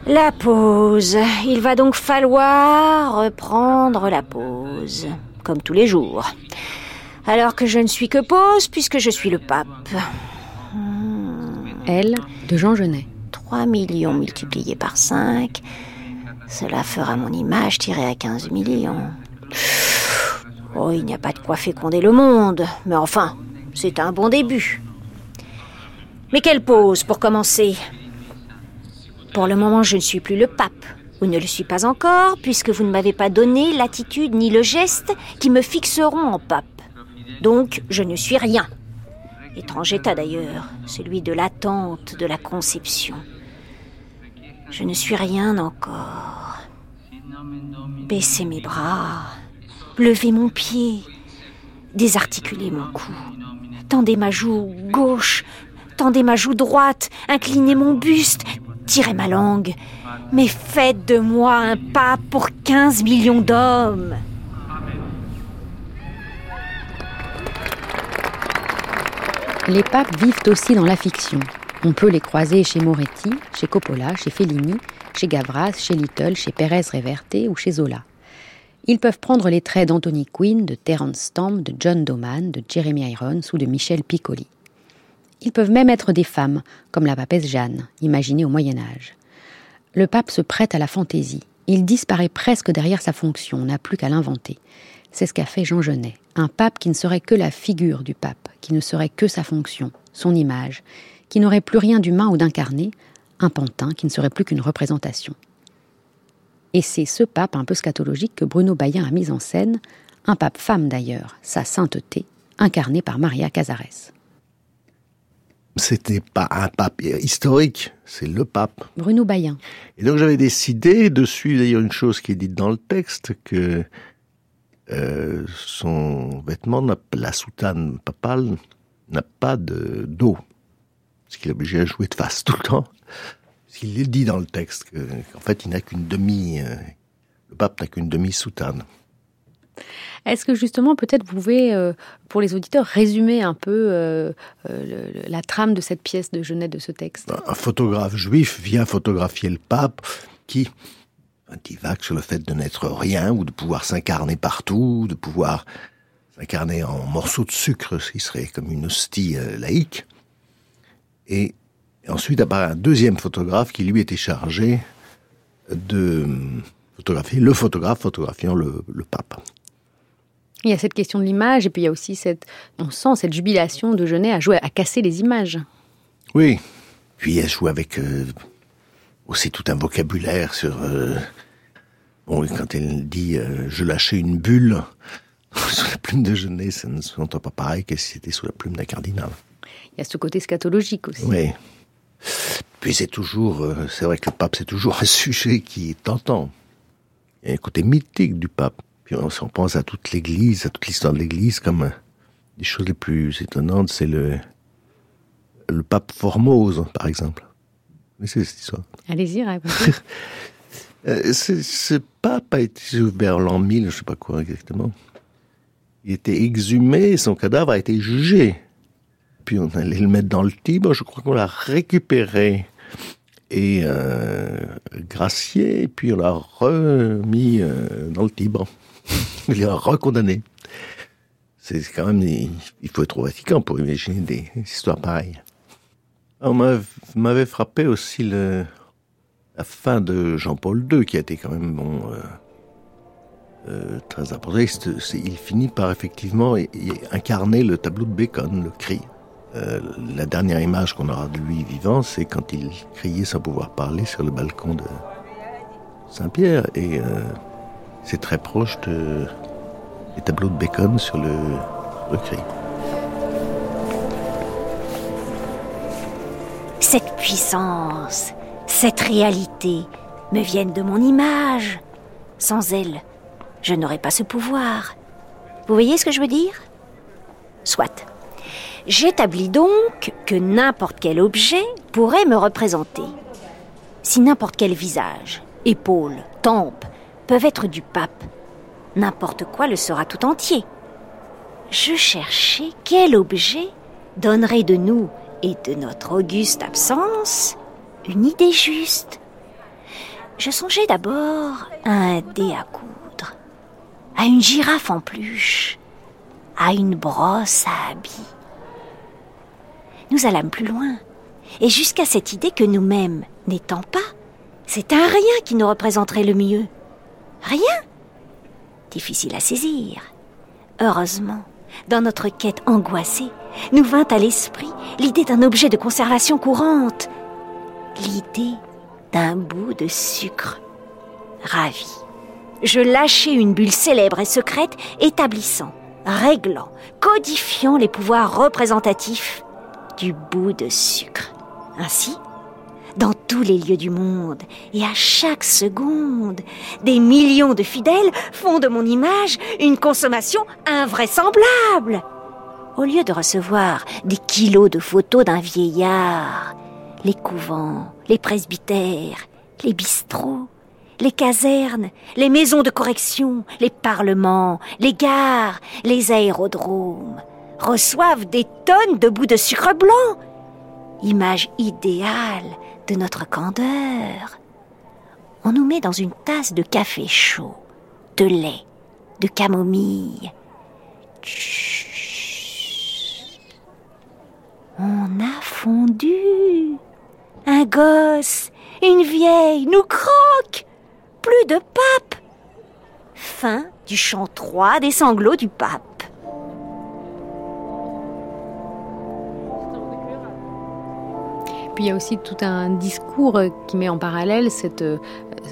La pause. Il va donc falloir reprendre la pause, comme tous les jours. Alors que je ne suis que pause puisque je suis le pape. Elle, de Jean Genet. 3 millions multipliés par 5, cela fera mon image tirée à 15 millions. Oh, il n'y a pas de quoi féconder le monde, mais enfin, c'est un bon début. Mais quelle pause pour commencer? Pour le moment, je ne suis plus le pape, ou ne le suis pas encore, puisque vous ne m'avez pas donné l'attitude ni le geste qui me fixeront en pape. Donc, je ne suis rien. Étrange état d'ailleurs, celui de l'attente, de la conception. Je ne suis rien encore. Baissez mes bras, levez mon pied, désarticulez mon cou, tendez ma joue gauche, tendez ma joue droite, inclinez mon buste, tirez ma langue, mais faites de moi un pas pour 15 millions d'hommes. Les papes vivent aussi dans la fiction. On peut les croiser chez Moretti, chez Coppola, chez Fellini, chez Gavras, chez Little, chez Pérez Reverte ou chez Zola. Ils peuvent prendre les traits d'Anthony Quinn, de Terence Stamp, de John Doman, de Jeremy Irons ou de Michel Piccoli. Ils peuvent même être des femmes, comme la papesse Jeanne, imaginée au Moyen Âge. Le pape se prête à la fantaisie. Il disparaît presque derrière sa fonction, on n'a plus qu'à l'inventer. C'est ce qu'a fait Jean Genet, un pape qui ne serait que la figure du pape, qui ne serait que sa fonction, son image, qui n'aurait plus rien d'humain ou d'incarné, un pantin qui ne serait plus qu'une représentation. Et c'est ce pape un peu scatologique que Bruno Bayen a mis en scène, un pape femme d'ailleurs, sa sainteté, incarnée par Maria Casares. C'était pas un pape historique, c'est le pape. Bruno Bayen. Et donc j'avais décidé de suivre d'ailleurs une chose qui est dite dans le texte, que euh, son vêtement, la soutane papale, n'a pas de dos parce qu'il est obligé à jouer de face tout le temps. Il est dit dans le texte qu'en fait, il n'a qu'une demi, euh, le pape n'a qu'une demi-soutane. Est-ce que justement, peut-être vous pouvez, euh, pour les auditeurs, résumer un peu euh, la trame de cette pièce de Genève, de ce texte? Un photographe juif vient photographier le pape qui divague sur le fait de n'être rien ou de pouvoir s'incarner partout, de pouvoir s'incarner en morceaux de sucre, ce qui serait comme une hostie laïque. Et ensuite apparaît un deuxième photographe qui lui était chargé de photographier le photographe photographiant le, pape. Il y a cette question de l'image, et puis il y a aussi cette, on sent cette jubilation de Genet à jouer, à casser les images. Oui. Puis elle joue avec euh, aussi tout un vocabulaire sur. Euh, bon, quand elle dit euh, je lâchais une bulle sous la plume de Genet, ça ne s'entend pas pareil que si c'était sous la plume d'un cardinal. Il y a ce côté scatologique aussi. Oui. Puis c'est toujours, euh, c'est vrai que le pape, c'est toujours un sujet qui est tentant. Il y a un côté mythique du pape. Puis on, pense à toute l'Église, à toute l'histoire de l'Église, comme euh, des choses les plus étonnantes, c'est le le pape Formose, par exemple. Mais c'est cette histoire? Allez-y, racontez. Euh, ce, pape a été vers l'an 1000, je sais pas quoi exactement. Il était exhumé, son cadavre a été jugé. Puis on allait le mettre dans le Tibre, je crois qu'on l'a récupéré et euh, gracié, puis on l'a remis euh, dans le Tibre. il l'a recondamné. C'est quand même, il faut être au Vatican pour imaginer des histoires pareilles. On m'avait frappé aussi le, la fin de Jean-Paul II, qui a été quand même bon, euh, euh, très important. il finit par effectivement incarner le tableau de Bacon, le cri. Euh, la dernière image qu'on aura de lui vivant, c'est quand il criait sans pouvoir parler sur le balcon de Saint-Pierre. Et c'est très proche de, des tableaux de Bacon sur le, le cri. Cette puissance, cette réalité me viennent de mon image. Sans elle, je n'aurais pas ce pouvoir. Vous voyez ce que je veux dire? Soit. J'établis donc que n'importe quel objet pourrait me représenter. Si n'importe quel visage, épaule, tempe peuvent être du pape, n'importe quoi le sera tout entier. Je cherchais quel objet donnerait de nous et de notre auguste absence une idée juste. Je songeais d'abord à un dé à coudre, à une girafe en peluche, à une brosse à habits. Nous allâmes plus loin, et jusqu'à cette idée que nous-mêmes, n'étant pas, c'est un rien qui nous représenterait le mieux. Rien Difficile à saisir. Heureusement, dans notre quête angoissée, nous vint à l'esprit l'idée d'un objet de conservation courante, l'idée d'un bout de sucre. Ravi, je lâchai une bulle célèbre et secrète établissant, réglant, codifiant les pouvoirs représentatifs du bout de sucre. Ainsi, dans tous les lieux du monde, et à chaque seconde, des millions de fidèles font de mon image une consommation invraisemblable. Au lieu de recevoir des kilos de photos d'un vieillard, les couvents, les presbytères, les bistrots, les casernes, les maisons de correction, les parlements, les gares, les aérodromes reçoivent des tonnes de bouts de sucre blanc. Image idéale de notre candeur. On nous met dans une tasse de café chaud, de lait, de camomille. On a fondu. Un gosse, une vieille, nous croque. Plus de pape. Fin du chant 3 des sanglots du pape. Puis il y a aussi tout un discours qui met en parallèle cette,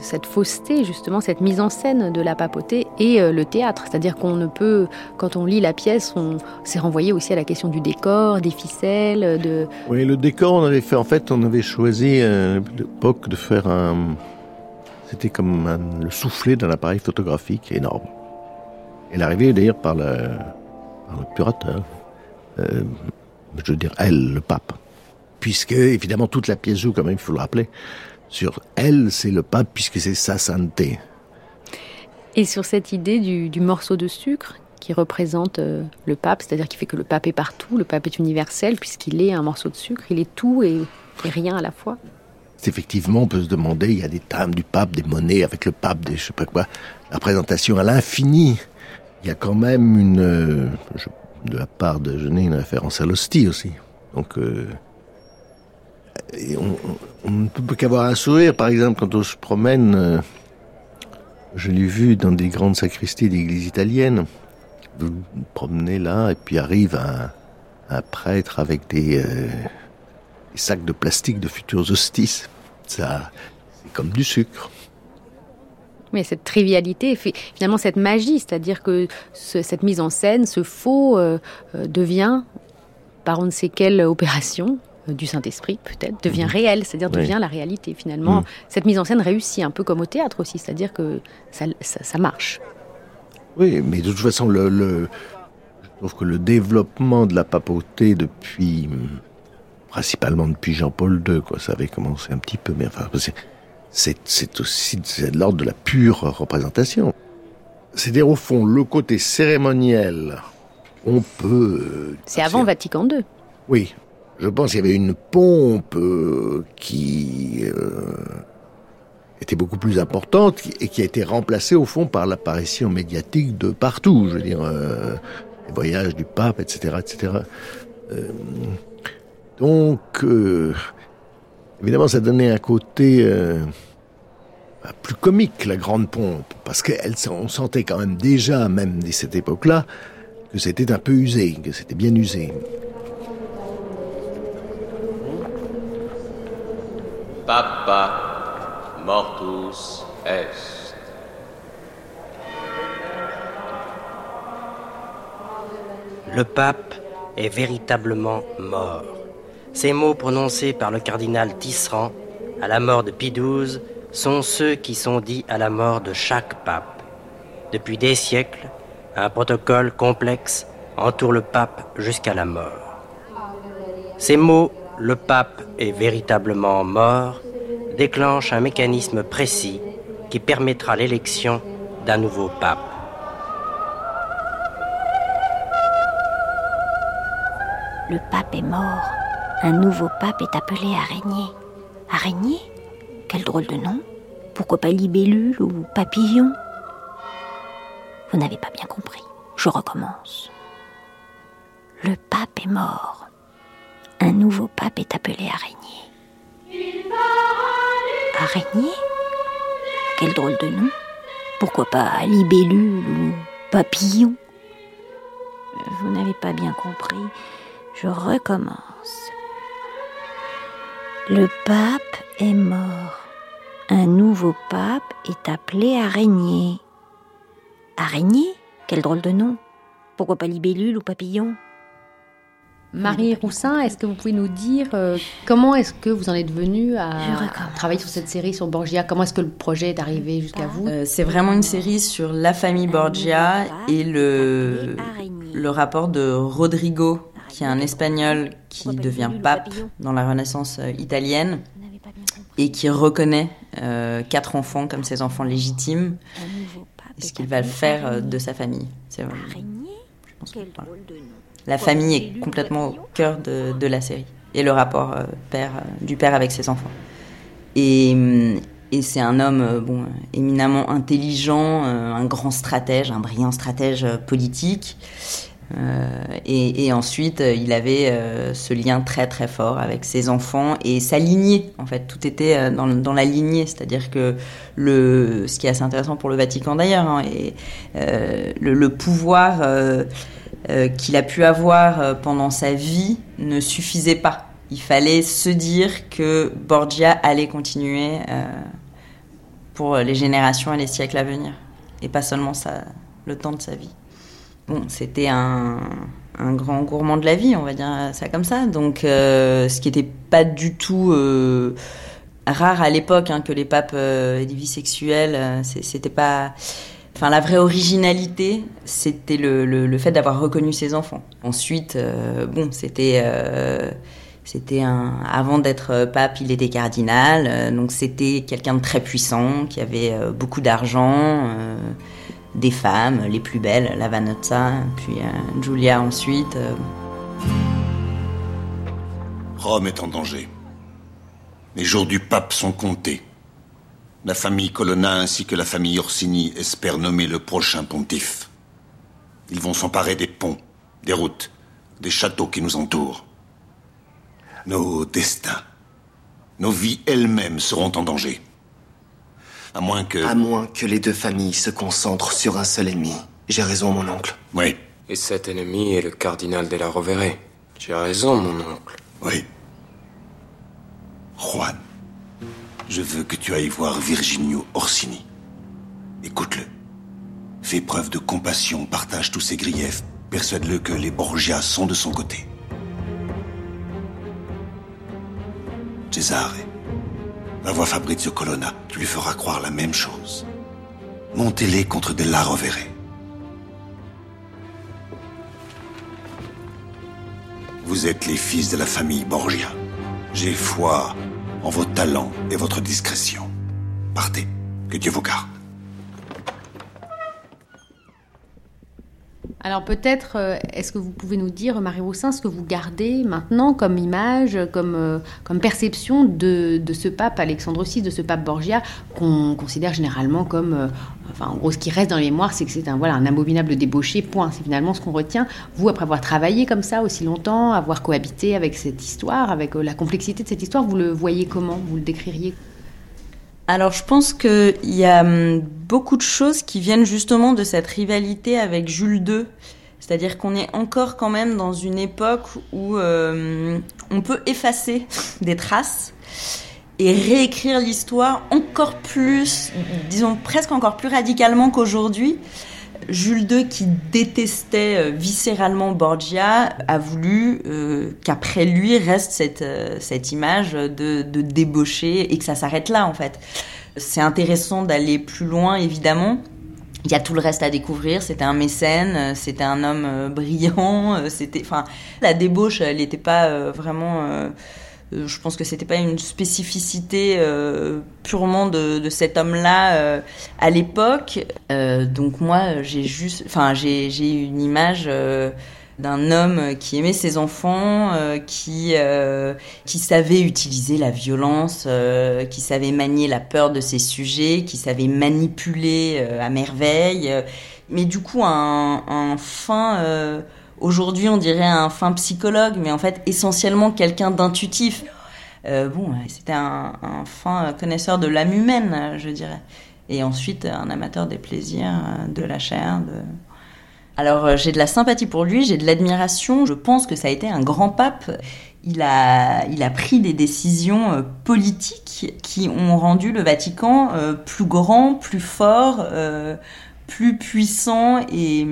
cette fausseté, justement, cette mise en scène de la papauté et euh, le théâtre. C'est-à-dire qu'on ne peut, quand on lit la pièce, on s'est renvoyé aussi à la question du décor, des ficelles. Oui, le décor, on avait fait, en fait, on avait choisi à l'époque de faire un... C'était comme le soufflet d'un appareil photographique énorme. Elle arrivait d'ailleurs par le, par le curateur. Euh, je veux dire, elle, le pape. Puisque, évidemment, toute la pièce joue, quand même, il faut le rappeler, sur elle, c'est le pape puisque c'est sa sainteté. Et sur cette idée du, morceau de sucre qui représente euh, le pape, c'est-à-dire qui fait que le pape est partout, le pape est universel puisqu'il est un morceau de sucre, il est tout et, rien à la fois. Effectivement, on peut se demander, il y a des timbres du pape, des monnaies avec le pape, des je sais pas quoi, la présentation à l'infini. Il y a quand même une, euh, de la part de Genet, une référence à l'hostie aussi. Donc, euh, on, ne peut qu'avoir un sourire, par exemple, quand on se promène. Euh, je l'ai vu dans des grandes sacristies d'églises italiennes. Vous promenez là, et puis arrive un, prêtre avec des, euh, des, sacs de plastique de futurs hosties. Ça, c'est comme du sucre. Mais cette trivialité, finalement cette magie, c'est-à-dire que cette mise en scène, ce faux, euh, devient, par on ne sait quelle opération, du Saint-Esprit, peut-être, devient mhm. réel, c'est-à-dire devient la réalité. Finalement, mhm. cette mise en scène réussit, un peu comme au théâtre aussi, c'est-à-dire que ça, ça, marche. Oui, mais de toute façon, le, je trouve que le développement de la papauté depuis principalement depuis Jean-Paul II, quoi. Ça avait commencé un petit peu, mais enfin, c'est, c'est aussi de l'ordre de la pure représentation. C'est-à-dire, au fond, le côté cérémoniel, on peut... Euh, c'est avant Vatican II. Oui. Je pense qu'il y avait une pompe euh, qui euh, était beaucoup plus importante et qui a été remplacée, au fond, par l'apparition médiatique de partout. Je veux dire, les voyages du pape, etc., etc. donc, évidemment, ça donnait un côté plus comique, la grande pompe, parce qu'on sentait quand même déjà, même dès cette époque-là, que c'était un peu usé, que c'était bien usé. Papa mortus est. Le pape est véritablement mort. Ces mots prononcés par le cardinal Tisserand à la mort de Pie sont ceux qui sont dits à la mort de chaque pape. Depuis des siècles, un protocole complexe entoure le pape jusqu'à la mort. Ces mots, le pape est véritablement mort, déclenchent un mécanisme précis qui permettra l'élection d'un nouveau pape. Le pape est mort. Un nouveau pape est appelé à régner. À régner quel drôle de nom Pourquoi pas libellule ou papillon? Vous n'avez pas bien compris. Je recommence. Le pape est mort. Un nouveau pape est appelé araignée. Araignée? Quel drôle de nom Pourquoi pas libellule ou papillon? Vous n'avez pas bien compris. Je recommence. Le pape est mort. Un nouveau pape est appelé Araignée. Araignée? Quel drôle de nom. Pourquoi pas libellule ou papillon? Marie Roussin, est-ce que vous pouvez nous dire euh, comment est-ce que vous en êtes venu à travailler sur cette série sur Borgia? Comment est-ce que le projet est arrivé jusqu'à vous? Euh, C'est vraiment une série sur la famille Borgia et le, le rapport de Rodrigo qui est un Espagnol qui devient pape dans la Renaissance euh, italienne et qui reconnaît euh, quatre enfants comme ses enfants légitimes, ce qu'il va faire euh, de sa famille. La famille est complètement au cœur de, la série et le rapport père, du père avec ses enfants. Et, et c'est un homme bon, éminemment intelligent, un grand stratège, un brillant stratège politique. Euh, et, ensuite, euh, il avait euh, ce lien très très fort avec ses enfants et sa lignée. En fait, tout était dans, la lignée, c'est-à-dire que le, ce qui est assez intéressant pour le Vatican d'ailleurs, hein, le, pouvoir qu'il a pu avoir pendant sa vie ne suffisait pas. Il fallait se dire que Borgia allait continuer pour les générations et les siècles à venir, et pas seulement le temps de sa vie bon, c'était un, grand gourmand de la vie, on va dire ça comme ça. Donc, euh, ce qui n'était pas du tout euh, rare à l'époque, hein, que les papes euh, aient des vies sexuelles, c'était pas. Enfin, la vraie originalité, c'était le, fait d'avoir reconnu ses enfants. Ensuite, bon, c'était. c'était un. Avant d'être pape, il était cardinal, donc c'était quelqu'un de très puissant, qui avait beaucoup d'argent des femmes, les plus belles, la Vanozza, puis euh, Giulia ensuite. Euh. Rome est en danger. Les jours du pape sont comptés. La famille Colonna ainsi que la famille Orsini espèrent nommer le prochain pontife. Ils vont s'emparer des ponts, des routes, des châteaux qui nous entourent. Nos destins, nos vies elles-mêmes seront en danger. À moins que... À moins que les deux familles se concentrent sur un seul ennemi. J'ai raison, mon oncle. Oui. Et cet ennemi est le cardinal de la Rovere. J'ai raison, mon oncle. Oui. Juan, je veux que tu ailles voir Virginio Orsini. Écoute-le. Fais preuve de compassion, partage tous ses griefs, persuade-le que les Borgia sont de son côté. Cesare, Va voir Fabrizio Colonna. Tu lui feras croire la même chose. Montez-les contre de la Rovere. Vous êtes les fils de la famille Borgia. J'ai foi en vos talents et votre discrétion. Partez. Que Dieu vous garde. Alors peut-être, euh, est-ce que vous pouvez nous dire, Marie Roussin, ce que vous gardez maintenant comme image, comme, euh, comme perception de, de, ce pape Alexandre VI, de ce pape Borgia, qu'on considère généralement comme, euh, enfin en gros ce qui reste dans les mémoires, c'est que c'est un, voilà, un abominable débauché, point. C'est finalement ce qu'on retient. Vous, après avoir travaillé comme ça aussi longtemps, avoir cohabité avec cette histoire, avec la complexité de cette histoire, vous le voyez comment? Vous le décririez? Alors je pense qu'il y a hum, beaucoup de choses qui viennent justement de cette rivalité avec Jules II. C'est-à-dire qu'on est encore quand même dans une époque où euh, on peut effacer des traces et réécrire l'histoire encore plus, disons presque encore plus radicalement qu'aujourd'hui. Jules II, qui détestait euh, viscéralement Borgia, a voulu euh, qu'après lui reste cette, euh, cette image de, de débauché et que ça s'arrête là en fait. C'est intéressant d'aller plus loin évidemment. Il y a tout le reste à découvrir. C'était un mécène, c'était un homme brillant. C'était, enfin, la débauche, elle n'était pas vraiment je pense que c'était pas une spécificité euh, purement de, cet homme-là euh, à l'époque. Euh, donc moi, j'ai juste, enfin, j'ai j'ai une image d'un homme qui aimait ses enfants, qui qui savait utiliser la violence, qui savait manier la peur de ses sujets, qui savait manipuler à merveille. mais du coup, un, un fin Aujourd'hui, on dirait un fin psychologue, mais en fait, essentiellement quelqu'un d'intuitif. Euh, bon, c'était un, fin connaisseur de l'âme humaine, je dirais. Et ensuite, un amateur des plaisirs, de la chair. Alors, euh, j'ai de la sympathie pour lui, j'ai de l'admiration. Je pense que ça a été un grand pape. Il a, il a pris des décisions euh, politiques qui ont rendu le Vatican plus grand, plus fort, plus puissant et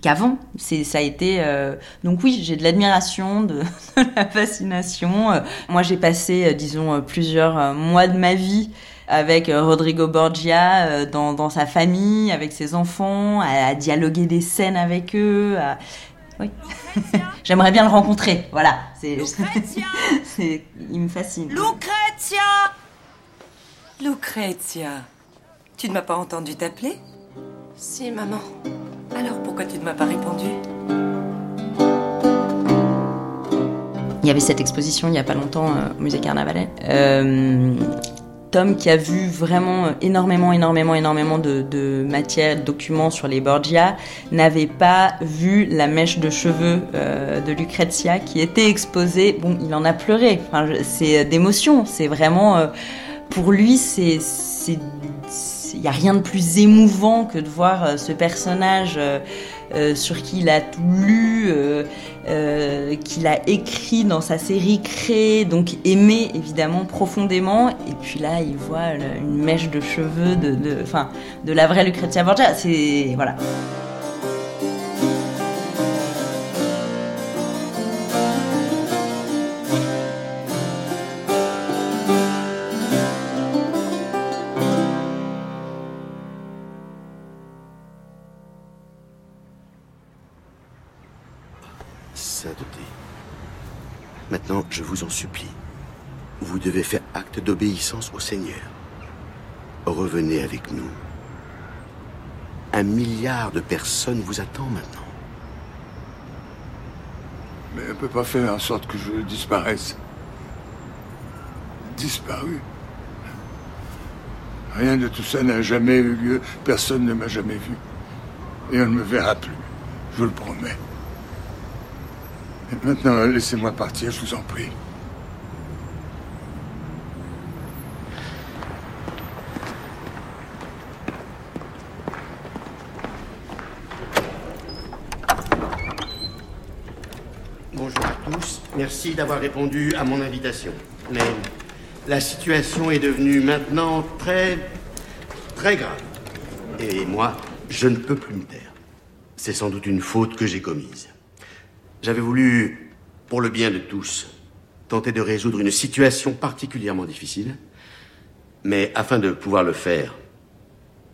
qu'avant. C'est, ça a été. Euh, donc oui, j'ai de l'admiration, de, de, la fascination. Euh, moi, j'ai passé, euh, disons, plusieurs mois de ma vie avec Rodrigo Borgia dans, dans sa famille, avec ses enfants, à, à dialoguer des scènes avec eux. À... Oui. J'aimerais bien le rencontrer. Voilà. C'est, c'est, il me fascine. Lucrezia Lucrezia, tu ne m'as pas entendu t'appeler? Si, maman. Alors pourquoi tu ne m'as pas répondu? Il y avait cette exposition il n'y a pas longtemps euh, au musée Carnavalet. Euh, Tom qui a vu vraiment énormément, énormément, énormément de, matière, de documents sur les Borgia, n'avait pas vu la mèche de cheveux euh, de Lucrezia qui était exposée. Bon, il en a pleuré. C'est d'émotion. C'est vraiment, euh, pour lui, c'est n'y a rien de plus émouvant que de voir euh, ce personnage euh, euh, sur qui il a tout lu, qu'il a écrit dans sa série créée, donc aimé évidemment profondément. Et puis là, il voit une mèche de cheveux de la vraie Lucrezia Borgia. C'est voilà. Au Seigneur. Revenez avec nous. Un milliard de personnes vous attend maintenant. Mais on ne peut pas faire en sorte que je disparaisse. Disparu. Rien de tout ça n'a jamais eu lieu. Personne ne m'a jamais vu. Et on ne me verra plus. Je vous le promets. Maintenant, laissez-moi partir, je vous en prie. Bonjour à tous. Merci d'avoir répondu à mon invitation. Mais la situation est devenue maintenant très, très grave. Et moi, je ne peux plus me taire. C'est sans doute une faute que j'ai commise. J'avais voulu, pour le bien de tous, tenter de résoudre une situation particulièrement difficile. Mais afin de pouvoir le faire,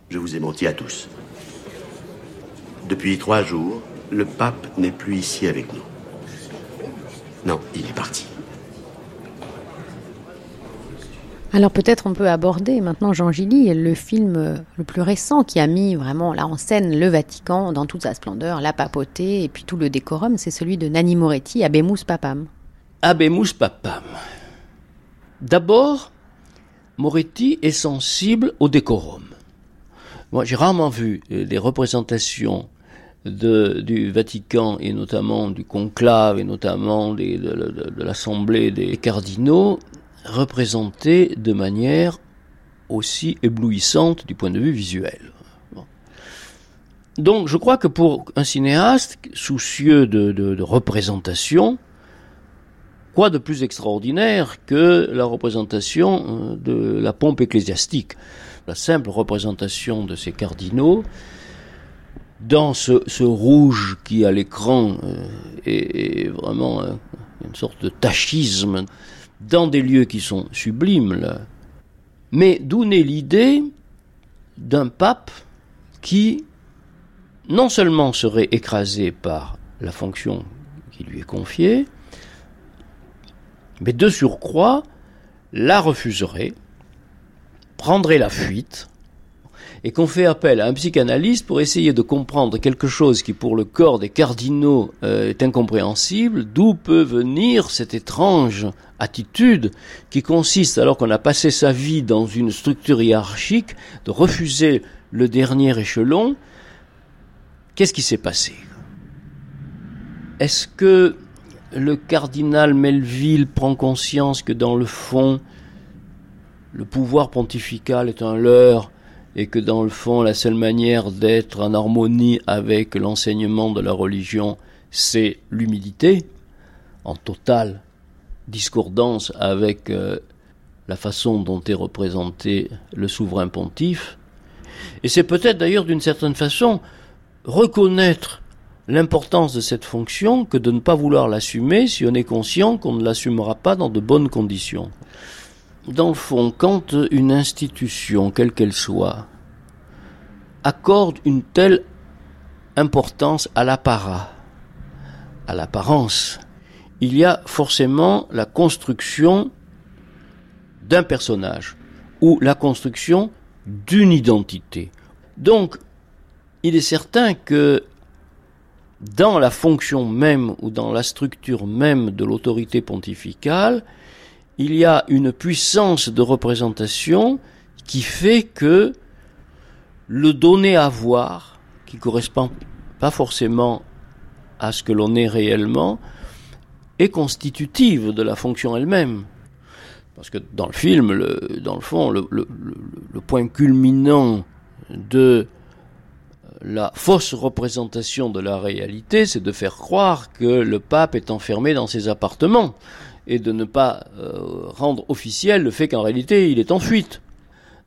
je vous ai menti à tous. Depuis trois jours, le pape n'est plus ici avec nous. Non, il est parti. Alors peut-être on peut aborder maintenant Jean Gilly, le film euh, le plus récent qui a mis vraiment là en scène le Vatican dans toute sa splendeur, la papauté et puis tout le décorum, c'est celui de Nanni Moretti, Abemus Papam. Abemus Papam. D'abord, Moretti est sensible au décorum. Moi, j'ai rarement vu euh, des représentations du Vatican et notamment du conclave et notamment de, l'Assemblée des cardinaux représentées de manière aussi éblouissante du point de vue visuel. Donc je crois que pour un cinéaste soucieux de, de, de, représentation, quoi de plus extraordinaire que la représentation de la pompe ecclésiastique? La simple représentation de ces cardinaux dans ce, rouge qui à l'écran euh, est, vraiment euh, une sorte de tachisme, dans des lieux qui sont sublimes. Mais d'où naît l'idée d'un pape qui non seulement serait écrasé par la fonction qui lui est confiée, mais de surcroît la refuserait, prendrait la fuite, et qu'on fait appel à un psychanalyste pour essayer de comprendre quelque chose qui pour le corps des cardinaux euh, est incompréhensible, d'où peut venir cette étrange attitude qui consiste, alors qu'on a passé sa vie dans une structure hiérarchique, de refuser le dernier échelon. Qu'est-ce qui s'est passé? Est-ce que le cardinal Melville prend conscience que dans le fond, le pouvoir pontifical est un leurre et que dans le fond, la seule manière d'être en harmonie avec l'enseignement de la religion, c'est l'humilité, en totale discordance avec euh, la façon dont est représenté le souverain pontife. Et c'est peut-être d'ailleurs d'une certaine façon reconnaître l'importance de cette fonction que de ne pas vouloir l'assumer si on est conscient qu'on ne l'assumera pas dans de bonnes conditions dans le fond, quand une institution, quelle qu'elle soit, accorde une telle importance à l'apparat, à l'apparence, il y a forcément la construction d'un personnage ou la construction d'une identité. Donc, il est certain que dans la fonction même ou dans la structure même de l'autorité pontificale, il y a une puissance de représentation qui fait que le donner à voir, qui correspond pas forcément à ce que l'on est réellement, est constitutive de la fonction elle-même. Parce que dans le film, le, dans le fond, le, le, point culminant de la fausse représentation de la réalité, c'est de faire croire que le pape est enfermé dans ses appartements et de ne pas euh, rendre officiel le fait qu'en réalité il est en fuite.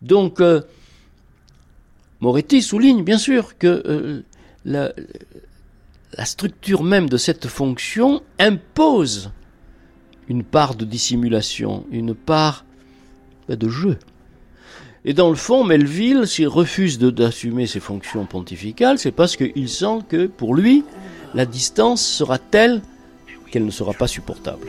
Donc, euh, Moretti souligne bien sûr que euh, la, la, structure même de cette fonction impose une part de dissimulation, une part ben, de jeu. Et dans le fond, Melville, s'il refuse d'assumer ses fonctions pontificales, c'est parce qu'il sent que pour lui, la distance sera telle qu'elle ne sera pas supportable.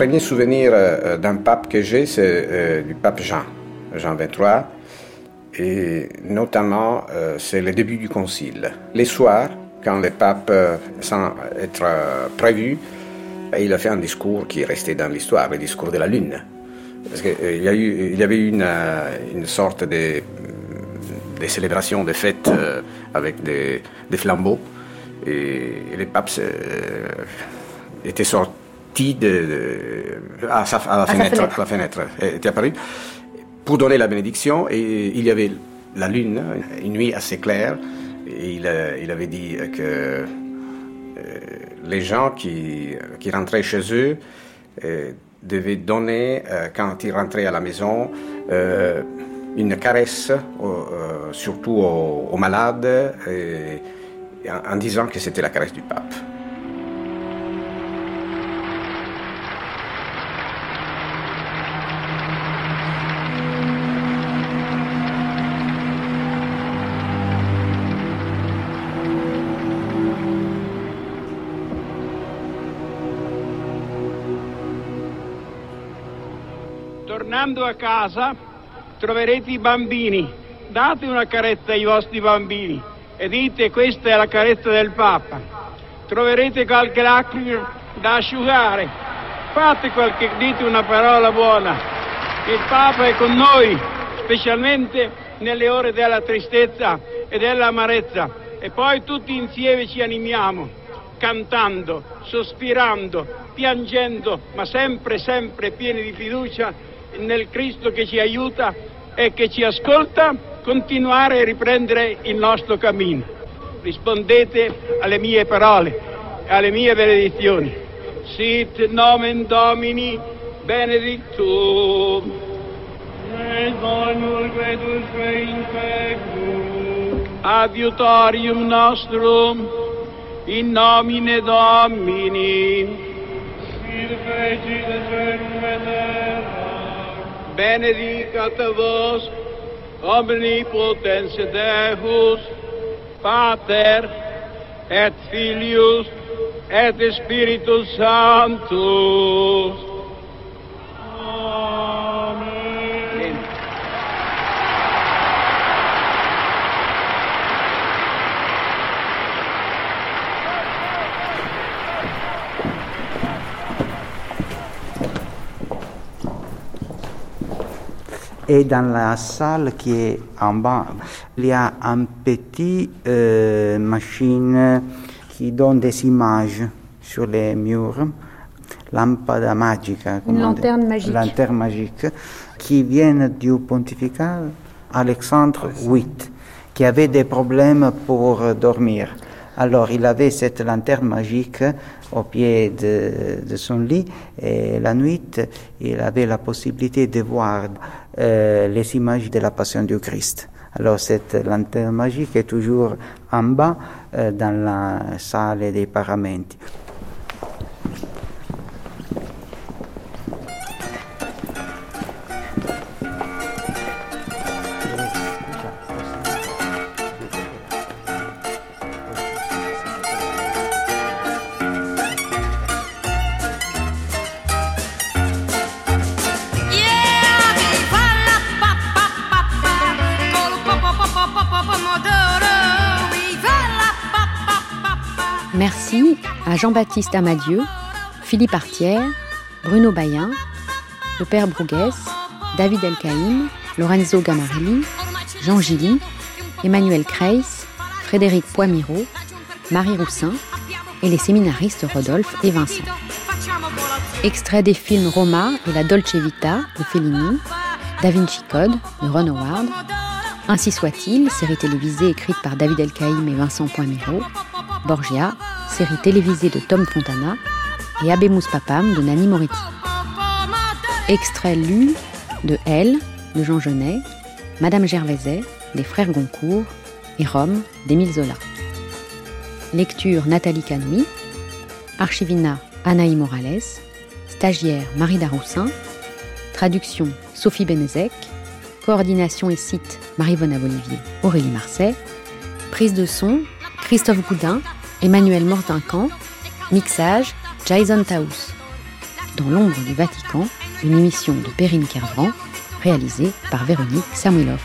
Les premiers souvenirs euh, d'un pape que j'ai, c'est euh, du pape Jean, Jean XXIII. Et notamment, euh, c'est le début du concile. Les soirs, quand le pape, sans être prévu, il a fait un discours qui est resté dans l'histoire, le discours de la Lune. Parce qu'il y, a eu, il y avait eu une, sorte de, de célébration, de fête avec des, flambeaux. Et, et le pape était sorti de, de, à, sa, à, la, à fenêtre, fenêtre, la fenêtre était apparu pour donner la bénédiction et il y avait la lune, une nuit assez claire et il, il avait dit que euh, les gens qui, qui rentraient chez eux euh, devaient donner, euh, quand ils rentraient à la maison, une caresse, euh, surtout aux, aux malades, et, en, en disant que c'était la caresse du pape. Tornando a casa troverete i bambini, date una carezza ai vostri bambini e dite questa è la carezza del Papa. Troverete qualche lacrima da asciugare, fate qualche, dite una parola buona. Il Papa è con noi, specialmente nelle ore della tristezza e dell'amarezza e poi tutti insieme ci animiamo, cantando, sospirando, piangendo, ma sempre, sempre pieni di fiducia nel Cristo che ci aiuta e che ci ascolta, continuare e riprendere il nostro cammino. Rispondete alle mie parole, alle mie benedizioni. Sit nomen Domini benedictum. Adiutorium nostrum in nomine Domini. Benedicat vos omnipotens Deus, Pater et Filius et Spiritus Sanctus. Et dans la salle qui est en bas, il y a un petit euh, machine qui donne des images sur les murs, lampada magica, Une lanterne magique. lanterne magique, qui vient du pontificat Alexandre VIII, qui avait des problèmes pour dormir. Alors il avait cette lanterne magique au pied de, de son lit et la nuit il avait la possibilité de voir euh, les images de la Passion du Christ. Alors cette lanterne magique est toujours en bas euh, dans la salle des paramenti. Jean-Baptiste Amadieu, Philippe Artière, Bruno Bayen, le père David Elkaïm, Lorenzo Gamarelli, Jean Gilly, Emmanuel Kreis, Frédéric Poimiro, Marie Roussin et les séminaristes Rodolphe et Vincent. Extrait des films Roma et la Dolce Vita de Fellini, Da Vinci Code de Ron Howard, Ainsi soit-il, série télévisée écrite par David Elkaïm et Vincent Poimiro, Borgia, série télévisée de Tom Fontana, et Abemus Papam de Nanni Moretti. Extrait lu de Elle de Jean Genet, Madame Gervaiset des Frères Goncourt et Rome d'Émile Zola. Lecture Nathalie Canoui, Archivina Anaï Morales, stagiaire Marie Daroussin, traduction Sophie Benezek, coordination et site Marie-Vonne Olivier, Aurélie Marseille, prise de son Christophe Goudin, Emmanuel Mortincan, mixage Jason Taous. Dans l'ombre du Vatican, une émission de Perrine Kervran, réalisée par Véronique Samuilov.